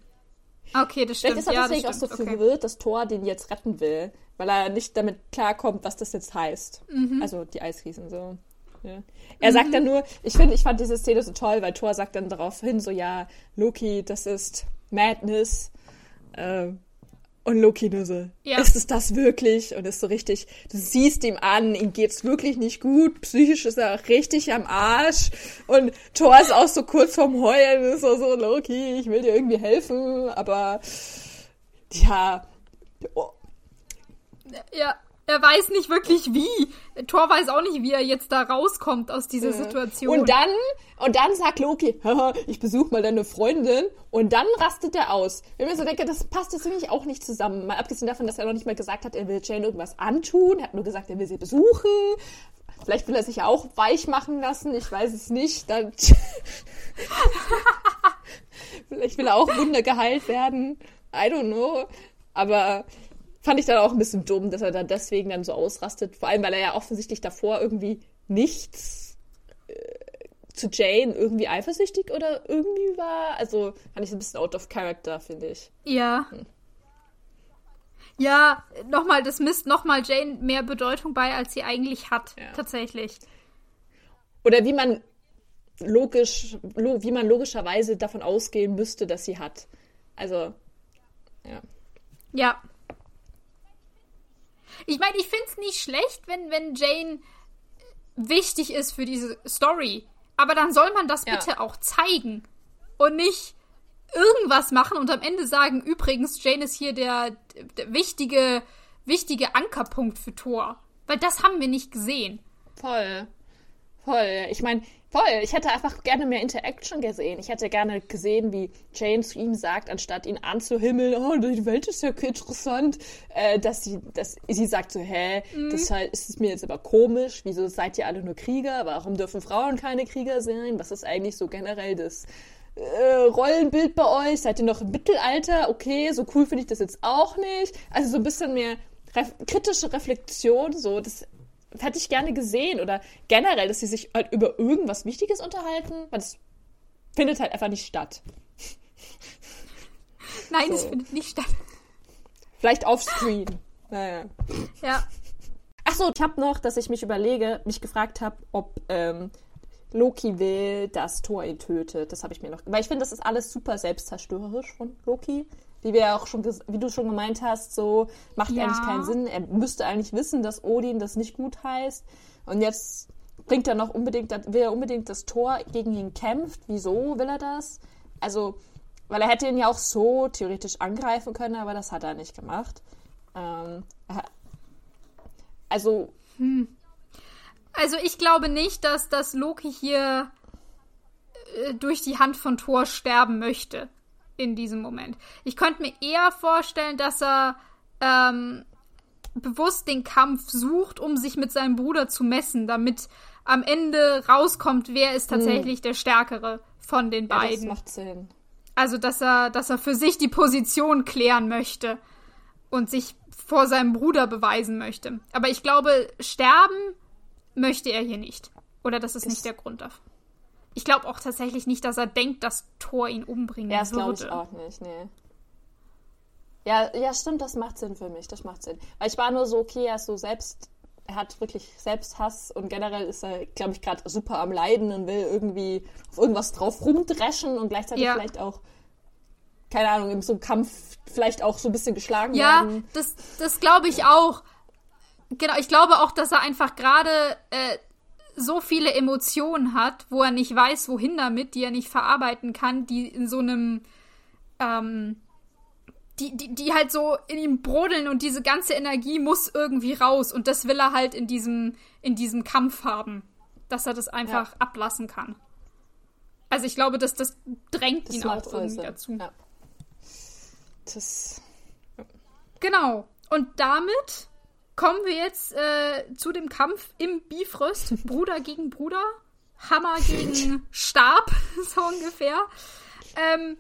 Okay, das Vielleicht stimmt. ist er ja, deswegen auch so okay. verwirrt, dass Thor den jetzt retten will, weil er nicht damit klarkommt, was das jetzt heißt. Mhm. Also die Eisriesen so. Ja. Er sagt dann nur, ich finde, ich fand diese Szene so toll, weil Thor sagt dann darauf hin, so ja, Loki, das ist Madness. Äh, und Loki nur so, Ja. ist es das wirklich? Und ist so richtig, du siehst ihm an, ihm geht's wirklich nicht gut, psychisch ist er richtig am Arsch. Und Thor ist auch so kurz vorm Heulen, ist so, so, Loki, ich will dir irgendwie helfen, aber ja, oh, Ja, er weiß nicht wirklich wie. Thor weiß auch nicht, wie er jetzt da rauskommt aus dieser Situation. Und dann, und dann sagt Loki, haha, ich besuche mal deine Freundin. Und dann rastet er aus. Wenn ich mir so denke, das passt jetzt nämlich auch nicht zusammen. Mal abgesehen davon, dass er noch nicht mal gesagt hat, er will Jane irgendwas antun. Er hat nur gesagt, er will sie besuchen. Vielleicht will er sich ja auch weich machen lassen. Ich weiß es nicht. Dann Vielleicht will er auch Wunder geheilt werden. I don't know. Aber fand ich dann auch ein bisschen dumm, dass er dann deswegen dann so ausrastet. Vor allem, weil er ja offensichtlich davor irgendwie nichts äh, zu Jane irgendwie eifersüchtig oder irgendwie war. Also fand ich so ein bisschen out of character, finde ich. Ja. Ja, nochmal, das misst nochmal Jane mehr Bedeutung bei, als sie eigentlich hat. Ja. Tatsächlich. Oder wie man logisch, lo, wie man logischerweise davon ausgehen müsste, dass sie hat. Also, ja. Ja. Ich meine, ich finde es nicht schlecht, wenn, wenn Jane wichtig ist für diese Story. Aber dann soll man das Ja. bitte auch zeigen. Und nicht irgendwas machen und am Ende sagen, übrigens, Jane ist hier der, der wichtige, wichtige Ankerpunkt für Thor. Weil das haben wir nicht gesehen. Voll. Voll. Ich meine, voll. Ich hätte einfach gerne mehr Interaction gesehen. Ich hätte gerne gesehen, wie Jane zu ihm sagt, anstatt ihn anzuhimmeln, oh, die Welt ist ja interessant, äh, dass sie, dass sie sagt so, hä, das halt, ist mir jetzt aber komisch, wieso seid ihr alle nur Krieger? Warum dürfen Frauen keine Krieger sein? Was ist eigentlich so generell das äh, Rollenbild bei euch? Seid ihr noch im Mittelalter? Okay, so cool finde ich das jetzt auch nicht. Also so ein bisschen mehr ref kritische Reflexion, so, das hätte ich gerne gesehen. Oder generell, dass sie sich halt über irgendwas Wichtiges unterhalten, weil das findet halt einfach nicht statt. Nein, es So. findet nicht statt. Vielleicht offscreen. Naja. Ja. Ach so, ich habe noch, dass ich mich überlege, mich gefragt habe, ob ähm, Loki will, dass Thor ihn tötet. Das habe ich mir noch. Weil ich finde, das ist alles super selbstzerstörerisch von Loki. Wie wir ja auch schon, wie du schon gemeint hast, so macht Ja. eigentlich keinen Sinn. Er müsste eigentlich wissen, dass Odin das nicht gut heißt. Und jetzt bringt er noch unbedingt, will er unbedingt, dass Thor gegen ihn kämpft. Wieso will er das? Also, weil er hätte ihn ja auch so theoretisch angreifen können, aber das hat er nicht gemacht. Ähm, also, Also ich glaube nicht, dass, dass Loki hier äh, durch die Hand von Thor sterben möchte in diesem Moment. Ich könnte mir eher vorstellen, dass er ähm, bewusst den Kampf sucht, um sich mit seinem Bruder zu messen, damit am Ende rauskommt, wer ist tatsächlich der Stärkere von den ja, das beiden. macht Sinn. Also, dass er, dass er für sich die Position klären möchte und sich vor seinem Bruder beweisen möchte. Aber ich glaube, sterben möchte er hier nicht. Oder das ist nicht der Grund dafür. Ich glaube auch tatsächlich nicht, dass er denkt, dass Thor ihn umbringen Ja, das glaube ich würde. auch nicht, nee. Ja, ja, stimmt, das macht Sinn für mich, das macht Sinn. Weil ich war nur so, okay, er ist so selbst, er hat wirklich Selbsthass und generell ist er, glaube ich, gerade super am Leiden und will irgendwie auf irgendwas drauf rumdreschen und gleichzeitig Ja. vielleicht auch, keine Ahnung, in so einem Kampf vielleicht auch so ein bisschen geschlagen Ja, werden. das, das glaube ich auch. Genau, ich glaube auch, dass er einfach gerade äh, so viele Emotionen hat, wo er nicht weiß, wohin damit, die er nicht verarbeiten kann, die in so einem, ähm, die, die, die halt so in ihm brodeln und diese ganze Energie muss irgendwie raus und das will er halt in diesem, in diesem Kampf haben, dass er das einfach ablassen kann. Also ich glaube, dass das drängt Das ihn auch irgendwie Sinn. dazu. Ja. Das, Genau. Und damit kommen wir jetzt äh, zu dem Kampf im Bifrost. Bruder gegen Bruder. Hammer gegen Stab, so ungefähr. Ähm,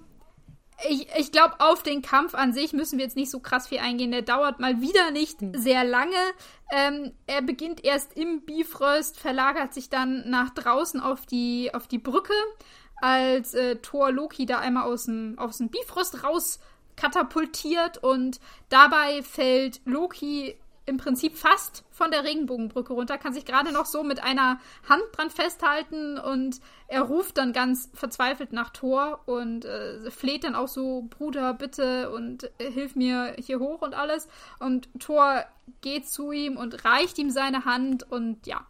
ich, ich glaube, auf den Kampf an sich müssen wir jetzt nicht so krass viel eingehen. Der dauert mal wieder nicht hm. sehr lange. Ähm, er beginnt erst im Bifrost, verlagert sich dann nach draußen auf die, auf die Brücke, als äh, Thor Loki da einmal aus dem, aus dem Bifrost raus katapultiert und dabei fällt Loki im Prinzip fast von der Regenbogenbrücke runter, kann sich gerade noch so mit einer Hand dran festhalten und er ruft dann ganz verzweifelt nach Thor und äh, fleht dann auch so, Bruder, bitte und äh, hilf mir hier hoch und alles. Und Thor geht zu ihm und reicht ihm seine Hand und ja,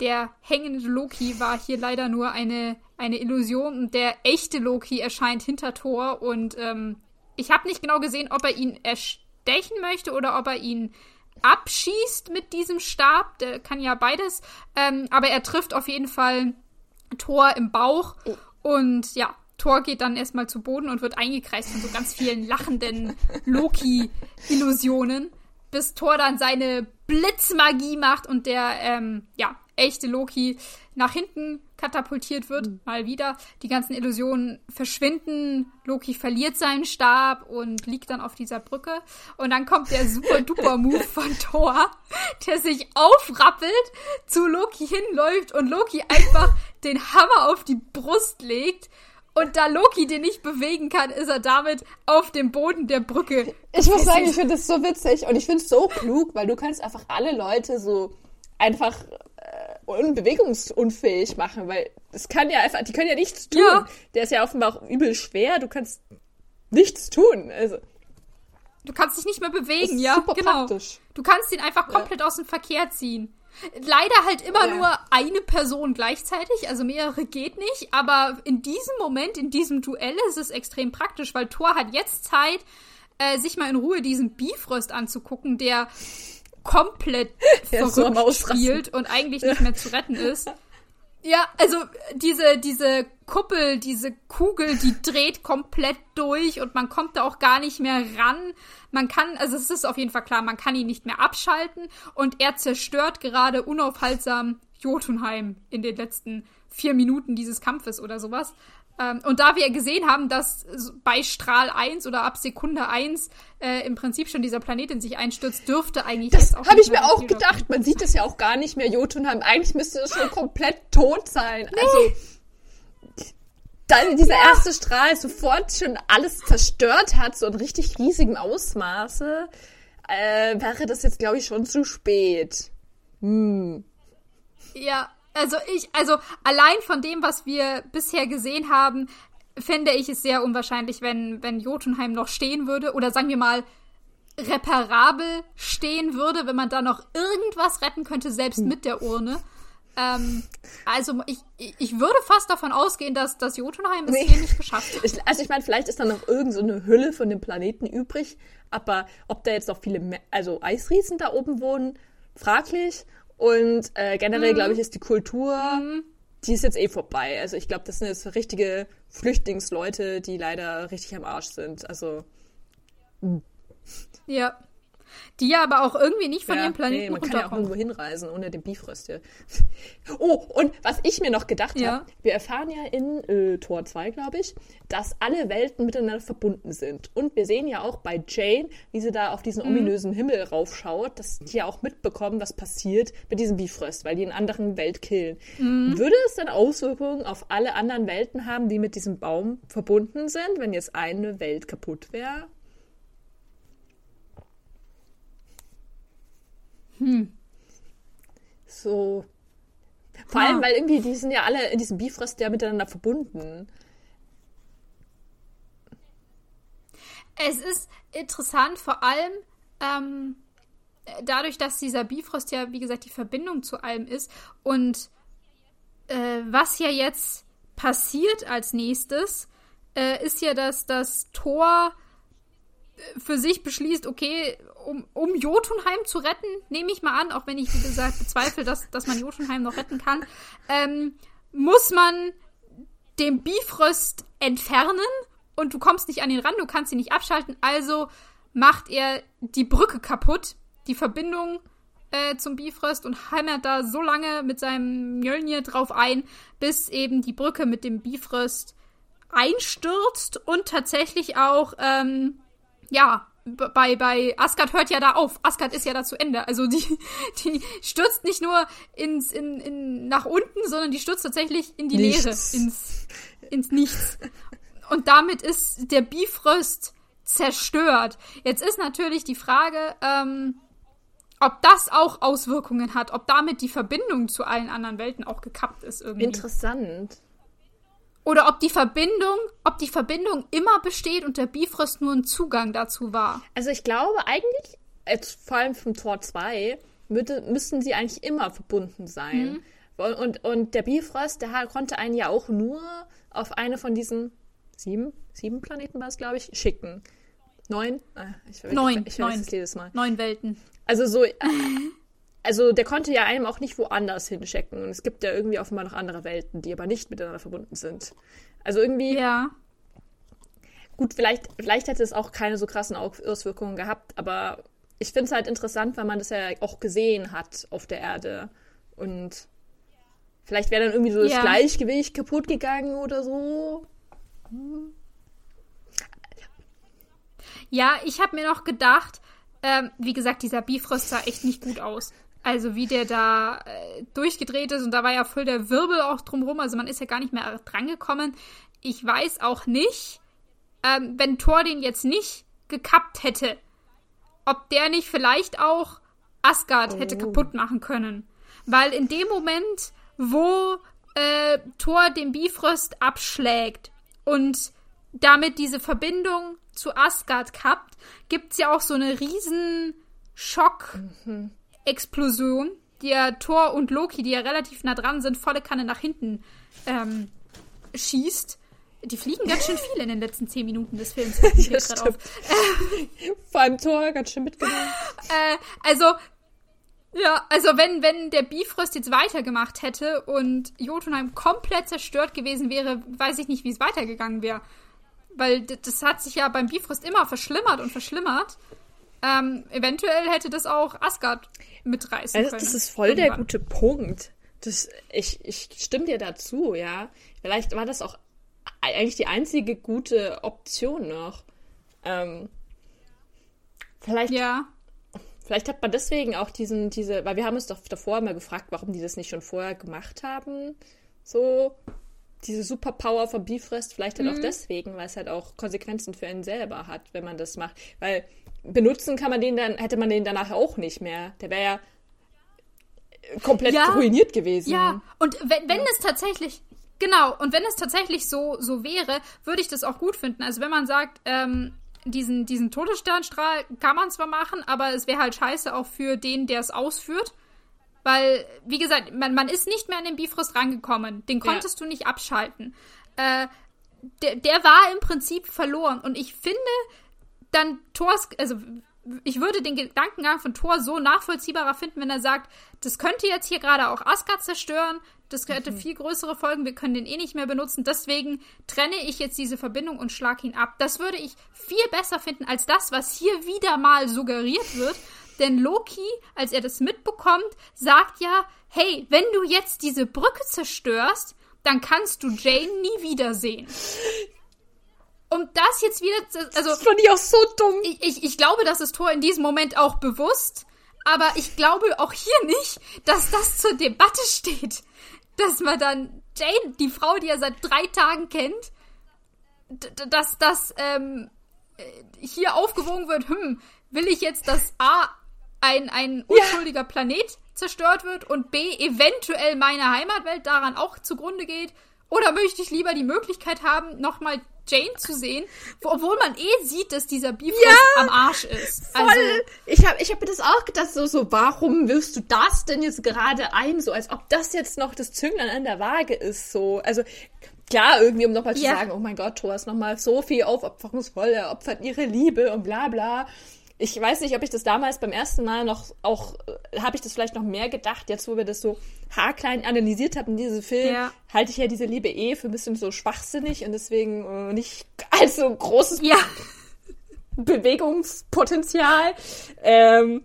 der hängende Loki war hier leider nur eine, eine Illusion und der echte Loki erscheint hinter Thor und ähm, ich habe nicht genau gesehen, ob er ihn erstechen möchte oder ob er ihn abschießt mit diesem Stab. Der kann ja beides. Ähm, aber er trifft auf jeden Fall Thor im Bauch. Und ja, Thor geht dann erstmal zu Boden und wird eingekreist von so ganz vielen lachenden Loki-Illusionen, bis Thor dann seine Blitzmagie macht und der, ähm, ja, echte Loki nach hinten katapultiert wird, mhm. mal wieder. Die ganzen Illusionen verschwinden. Loki verliert seinen Stab und liegt dann auf dieser Brücke. Und dann kommt der super duper Move von Thor, der sich aufrappelt, zu Loki hinläuft und Loki einfach den Hammer auf die Brust legt. Und da Loki den nicht bewegen kann, ist er damit auf dem Boden der Brücke. Ich muss sagen, ich finde das so witzig und ich finde es so klug, weil du kannst einfach alle Leute so einfach unbewegungsunfähig machen, weil es kann ja einfach, die können ja nichts tun. Ja. Der ist ja offenbar auch übel schwer, du kannst nichts tun. Also. Du kannst dich nicht mehr bewegen, ja, genau. Praktisch. Du kannst ihn einfach komplett ja. aus dem Verkehr ziehen. Leider halt immer ja. nur eine Person gleichzeitig, also mehrere geht nicht, aber in diesem Moment, in diesem Duell ist es extrem praktisch, weil Thor hat jetzt Zeit, äh, sich mal in Ruhe diesen Bifrost anzugucken, der komplett verrückt so spielt und eigentlich nicht mehr zu retten ist. Ja, also diese, diese Kuppel, diese Kugel, die dreht komplett durch und man kommt da auch gar nicht mehr ran. Man kann, also es ist auf jeden Fall klar, man kann ihn nicht mehr abschalten und er zerstört gerade unaufhaltsam Jotunheim in den letzten vier Minuten dieses Kampfes oder sowas. Ähm, und da wir gesehen haben, dass bei Strahl 1 oder ab Sekunde 1 äh, im Prinzip schon dieser Planet in sich einstürzt, dürfte eigentlich das auch. Habe ich mir auch gedacht. Man sieht es ja auch gar nicht mehr, Jotunheim. Eigentlich müsste es schon komplett tot sein. Nee. Also dann dieser ja. erste Strahl sofort schon alles zerstört hat, so in richtig riesigem Ausmaße, äh, wäre das jetzt, glaube ich, schon zu spät. Hm. Ja, also ich, also allein von dem, was wir bisher gesehen haben, fände ich es sehr unwahrscheinlich, wenn, wenn Jotunheim noch stehen würde. Oder sagen wir mal, reparabel stehen würde, wenn man da noch irgendwas retten könnte, selbst mit der Urne. Ähm, also ich, ich würde fast davon ausgehen, dass das Jotunheim es nee. hier nicht geschafft hat. Ich, also ich meine, vielleicht ist da noch irgendeine so Hülle von dem Planeten übrig, aber ob da jetzt noch viele, also Eisriesen da oben wohnen, fraglich. Und äh, generell, mhm. glaube ich, ist die Kultur, mhm. die ist jetzt eh vorbei. Also ich glaube, das sind jetzt richtige Flüchtlingsleute, die leider richtig am Arsch sind. Also. Ja. Die ja aber auch irgendwie nicht von ja, ihrem Planeten nee, man kann ja auch irgendwo hinreisen ohne den Bifrost. Ja. Oh, und was ich mir noch gedacht ja. habe, wir erfahren ja in äh, Tor 2, glaube ich, dass alle Welten miteinander verbunden sind. Und wir sehen ja auch bei Jane, wie sie da auf diesen mhm. ominösen Himmel raufschaut, dass die ja auch mitbekommen, was passiert mit diesem Bifrost, weil die in anderen Welt killen. Mhm. Würde es dann Auswirkungen auf alle anderen Welten haben, die mit diesem Baum verbunden sind, wenn jetzt eine Welt kaputt wäre? Hm. So. Vor ja. allem, weil irgendwie, die sind ja alle in diesem Bifrost ja miteinander verbunden. Es ist interessant, vor allem ähm, dadurch, dass dieser Bifrost ja, wie gesagt, die Verbindung zu allem ist. Und äh, was ja jetzt passiert als nächstes, äh, ist ja, dass das Tor für sich beschließt, okay, um, um Jotunheim zu retten, nehme ich mal an, auch wenn ich, wie gesagt, bezweifle, dass, dass man Jotunheim noch retten kann, ähm, muss man den Bifrost entfernen und du kommst nicht an ihn ran, du kannst ihn nicht abschalten, also macht er die Brücke kaputt, die Verbindung äh, zum Bifrost und hämmert da so lange mit seinem Mjölnir drauf ein, bis eben die Brücke mit dem Bifrost einstürzt und tatsächlich auch, ähm, ja, bei, bei Asgard hört ja da auf. Asgard ist ja da zu Ende. Also die, die stürzt nicht nur ins, in, in, nach unten, sondern die stürzt tatsächlich in die Nichts. Leere, ins, ins Nichts. Und damit ist der Bifrost zerstört. Jetzt ist natürlich die Frage, ähm, ob das auch Auswirkungen hat, ob damit die Verbindung zu allen anderen Welten auch gekappt ist irgendwie. Interessant. Oder ob die Verbindung, ob die Verbindung immer besteht und der Bifrost nur ein Zugang dazu war. Also ich glaube eigentlich, jetzt vor allem vom Tor 2, müssten sie eigentlich immer verbunden sein. Mhm. Und, und der Bifrost, der konnte einen ja auch nur auf eine von diesen sieben, sieben Planeten war es, glaube ich, schicken. Neun? Ah, ich, neun. Ich, ich, ich neun. jedes Mal. Neun Welten. Also so, also der konnte ja einem auch nicht woanders hinschicken. Und es gibt ja irgendwie offenbar noch andere Welten, die aber nicht miteinander verbunden sind. Also irgendwie. Ja. Gut, vielleicht, vielleicht hätte es auch keine so krassen Auswirkungen gehabt, aber ich finde es halt interessant, weil man das ja auch gesehen hat auf der Erde. Und vielleicht wäre dann irgendwie so das ja. Gleichgewicht kaputt gegangen oder so. Hm. Ja, ich habe mir noch gedacht, ähm, wie gesagt, dieser Bifrost sah echt nicht gut aus. Also wie der da äh, durchgedreht ist und da war ja voll der Wirbel auch drumherum. Also man ist ja gar nicht mehr drangekommen. Ich weiß auch nicht, ähm, wenn Thor den jetzt nicht gekappt hätte, ob der nicht vielleicht auch Asgard oh. hätte kaputt machen können. Weil in dem Moment, wo äh, Thor den Bifrost abschlägt und damit diese Verbindung zu Asgard kappt, gibt's ja auch so eine riesen Schock-Explosion, die ja Thor und Loki, die ja relativ nah dran sind, volle Kanne nach hinten ähm, schießt. Die fliegen ganz schön viel in den letzten zehn Minuten des Films. ja. Vor allem Thor ganz schön mitgenommen. Äh, also, ja, also wenn, wenn der Bifrost jetzt weitergemacht hätte und Jotunheim komplett zerstört gewesen wäre, weiß ich nicht, wie es weitergegangen wäre. Weil das hat sich ja beim Bifrost immer verschlimmert und verschlimmert. Ähm, eventuell hätte das auch Asgard mitreißen also, können. Das ist voll irgendwann. der gute Punkt. Das, ich, ich stimme dir dazu, ja. Vielleicht war das auch eigentlich die einzige gute Option noch. Ähm, vielleicht, ja. vielleicht hat man deswegen auch diesen, diese, weil wir haben uns doch davor mal gefragt, warum die das nicht schon vorher gemacht haben. So, diese Superpower von Bifrost vielleicht halt mhm. auch deswegen, weil es halt auch Konsequenzen für einen selber hat, wenn man das macht. Weil benutzen kann man den dann, hätte man den danach auch nicht mehr. Der wäre ja komplett ja, ruiniert gewesen. Ja, und wenn, wenn ja. es tatsächlich, genau, und wenn es tatsächlich so, so wäre, würde ich das auch gut finden. Also wenn man sagt, ähm, diesen, diesen Todessternstrahl kann man zwar machen, aber es wäre halt scheiße auch für den, der es ausführt. Weil, wie gesagt, man, man ist nicht mehr an den Bifrost rangekommen. Den konntest ja. du nicht abschalten. Äh, der, der war im Prinzip verloren. Und ich finde dann Thors, also ich würde den Gedankengang von Thor so nachvollziehbarer finden, wenn er sagt, das könnte jetzt hier gerade auch Asgard zerstören, das hätte mhm. viel größere Folgen, wir können den eh nicht mehr benutzen, deswegen trenne ich jetzt diese Verbindung und schlag ihn ab. Das würde ich viel besser finden als das, was hier wieder mal suggeriert wird, denn Loki, als er das mitbekommt, sagt ja, hey, wenn du jetzt diese Brücke zerstörst, dann kannst du Jane nie wiedersehen. Um das jetzt wieder zu, also. Das fand ich auch so dumm. Ich, ich, ich glaube, das ist Thor in diesem Moment auch bewusst, aber ich glaube auch hier nicht, dass das zur Debatte steht. Dass man dann Jane, die Frau, die er seit drei Tagen kennt, dass das ähm, äh, hier aufgewogen wird, hm, will ich jetzt das A ein, ein unschuldiger ja. Planet zerstört wird und B, eventuell meine Heimatwelt daran auch zugrunde geht? Oder möchte ich lieber die Möglichkeit haben, nochmal Jane zu sehen, wo, obwohl man eh sieht, dass dieser Bifrost ja, am Arsch ist. Voll. Also, ich habe ich hab mir das auch gedacht, so, so, warum wirst du das denn jetzt gerade ein? So, als ob das jetzt noch das Zünglein an der Waage ist. So, also klar, irgendwie, um nochmal zu ja. sagen, oh mein Gott, Thor ist nochmal so viel aufopferungsvoll, er opfert ihre Liebe und bla bla ich weiß nicht, ob ich das damals beim ersten Mal noch auch, äh, habe ich das vielleicht noch mehr gedacht, jetzt wo wir das so haarklein analysiert haben in diesem Film, ja. halte ich ja diese Liebe eh für ein bisschen so schwachsinnig und deswegen äh, nicht als so großes ja. Bewegungspotenzial. Ähm,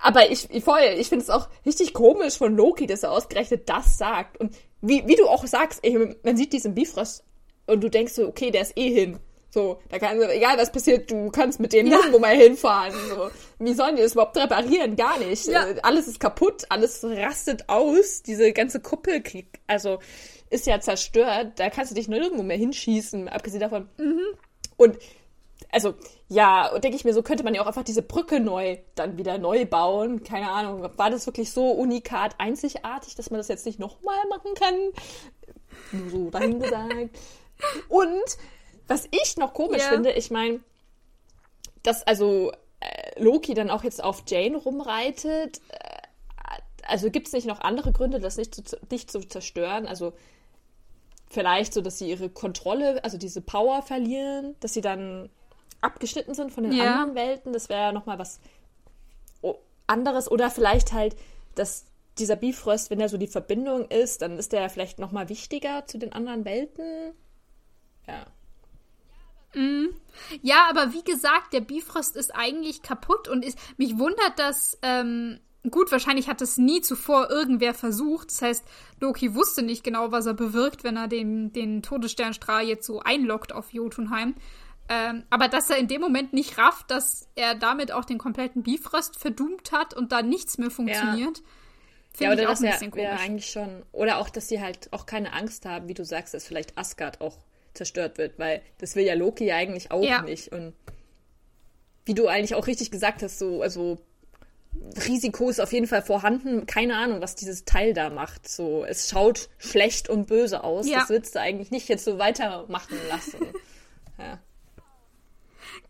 aber ich, ich voll, ich finde es auch richtig komisch von Loki, dass er ausgerechnet das sagt. Und wie, wie du auch sagst, ey, man sieht diesen Bifrost und du denkst so, okay, der ist eh hin. So, da kann, egal was passiert, du kannst mit dem ja. nirgendwo mal hinfahren. So. Wie sollen die das überhaupt reparieren? Gar nicht. Ja. Äh, alles ist kaputt, alles rastet aus. Diese ganze Kuppel, also ist ja zerstört. Da kannst du dich nirgendwo mehr hinschießen, abgesehen davon. Mhm. Und also ja, denke ich mir, so könnte man ja auch einfach diese Brücke neu dann wieder neu bauen. Keine Ahnung, war das wirklich so unikat einzigartig, dass man das jetzt nicht nochmal machen kann? Nur so dahin gesagt. Und was ich noch komisch ja. finde, ich meine, dass also äh, Loki dann auch jetzt auf Jane rumreitet. Äh, also gibt es nicht noch andere Gründe, das nicht zu, nicht zu zerstören? Also vielleicht so, dass sie ihre Kontrolle, also diese Power verlieren, dass sie dann abgeschnitten sind von den ja. anderen Welten. Das wäre ja nochmal was anderes. Oder vielleicht halt, dass dieser Bifrost, wenn er so die Verbindung ist, dann ist der vielleicht nochmal wichtiger zu den anderen Welten. Ja. Mm. Ja, aber wie gesagt, der Bifrost ist eigentlich kaputt und ist, mich wundert, dass, ähm, gut, wahrscheinlich hat es nie zuvor irgendwer versucht. Das heißt, Loki wusste nicht genau, was er bewirkt, wenn er den, den Todessternstrahl jetzt so einloggt auf Jotunheim. Ähm, aber dass er in dem Moment nicht rafft, dass er damit auch den kompletten Bifrost verdummt hat und da nichts mehr funktioniert. Ja, ja oder das wäre wär eigentlich schon. Oder auch, dass sie halt auch keine Angst haben, wie du sagst, dass vielleicht Asgard auch zerstört wird, weil das will ja Loki ja eigentlich auch ja. nicht. Und wie du eigentlich auch richtig gesagt hast, so, also Risiko ist auf jeden Fall vorhanden. Keine Ahnung, was dieses Teil da macht. So, es schaut schlecht und böse aus. Ja. Das willst du eigentlich nicht jetzt so weitermachen lassen. ja.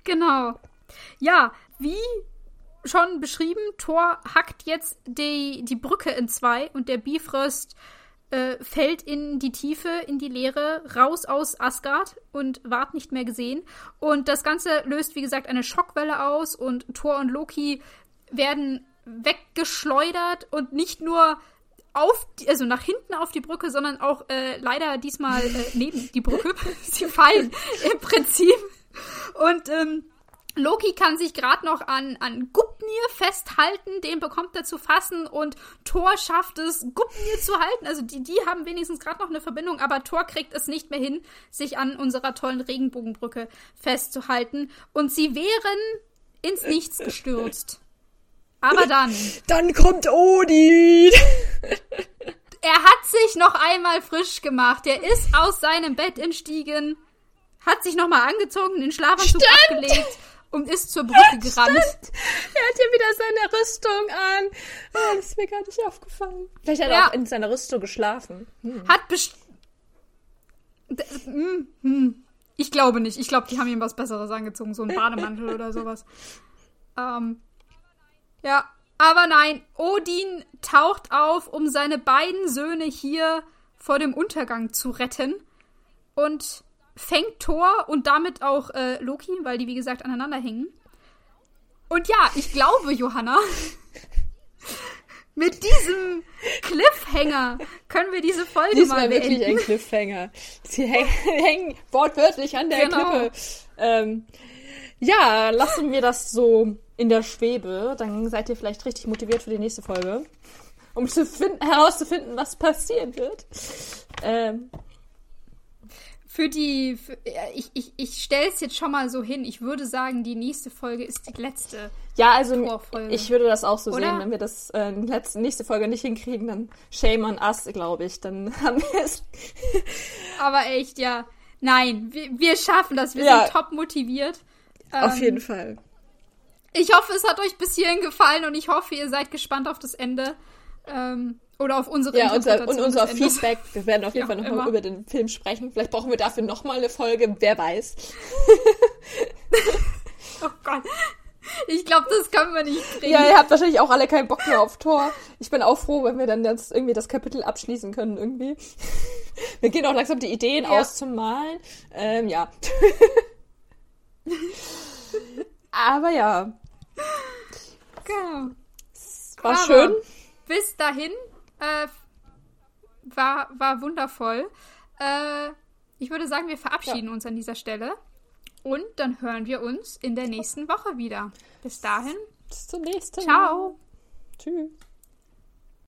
Genau. Ja, wie schon beschrieben, Thor hackt jetzt die, die Brücke in zwei und der Bifrost äh, fällt in die Tiefe, in die Leere, raus aus Asgard und ward nicht mehr gesehen. Und das Ganze löst, wie gesagt, eine Schockwelle aus und Thor und Loki werden weggeschleudert und nicht nur auf, die, also nach hinten auf die Brücke, sondern auch äh, leider diesmal äh, neben die Brücke. Sie fallen im Prinzip. Und ähm, Loki kann sich gerade noch an, an Gupnir festhalten, den bekommt er zu fassen und Thor schafft es, Gupnir zu halten. Also die, die haben wenigstens gerade noch eine Verbindung, aber Thor kriegt es nicht mehr hin, sich an unserer tollen Regenbogenbrücke festzuhalten. Und sie wären ins Nichts gestürzt. Aber dann. Dann kommt Odin! er hat sich noch einmal frisch gemacht. Er ist aus seinem Bett entstiegen, hat sich nochmal angezogen, den Schlafanzug Stimmt. abgelegt und ist zur Brücke gerannt. Stimmt. Er hat ja wieder seine Rüstung an. Oh, das ist mir gar nicht aufgefallen. Vielleicht hat ja. er auch in seiner Rüstung geschlafen. Hm. Hat best hm, hm. Ich glaube nicht. Ich glaube, die haben ihm was Besseres angezogen. So ein Bademantel oder sowas. Ähm, ja, aber nein. Odin taucht auf, um seine beiden Söhne hier vor dem Untergang zu retten. Und fängt Thor und damit auch äh, Loki, weil die wie gesagt aneinander hängen. Und ja, ich glaube, Johanna, mit diesem Cliffhanger können wir diese Folge Diesmal mal beenden. wirklich ein Cliffhanger. Sie hängen wortwörtlich an der genau. Klippe. Ähm, ja, lassen wir das so in der Schwebe. Dann seid ihr vielleicht richtig motiviert für die nächste Folge. Um zu finden, herauszufinden, was passieren wird. Ähm, für die, für, ich, ich, ich stelle es jetzt schon mal so hin. Ich würde sagen, die nächste Folge ist die letzte. Ja, also Torfolge. ich würde das auch so Oder? sehen. Wenn wir das äh, letzte, nächste Folge nicht hinkriegen, dann shame on us, glaube ich. Dann haben wir es. Aber echt, ja. Nein, wir, wir schaffen das. Wir ja. sind top motiviert. Auf ähm, jeden Fall. Ich hoffe, es hat euch bis hierhin gefallen und ich hoffe, ihr seid gespannt auf das Ende. Ähm, oder auf unsere Ja, unser, und unser Feedback. Wir werden auf jeden Fall nochmal über den Film sprechen. Vielleicht brauchen wir dafür nochmal eine Folge, wer weiß. oh Gott. Ich glaube, das können wir nicht kriegen. Ja, ihr habt wahrscheinlich auch alle keinen Bock mehr auf Tor. Ich bin auch froh, wenn wir dann jetzt irgendwie das Kapitel abschließen können irgendwie. Wir gehen auch langsam die Ideen ja. auszumalen. Ähm, ja. Aber ja. Genau. War Aber schön. Bis dahin äh, war, war wundervoll. Äh, ich würde sagen, wir verabschieden ja. uns an dieser Stelle. Und dann hören wir uns in der nächsten Woche wieder. Bis dahin. Bis zum nächsten Mal. Ciao. Tschüss.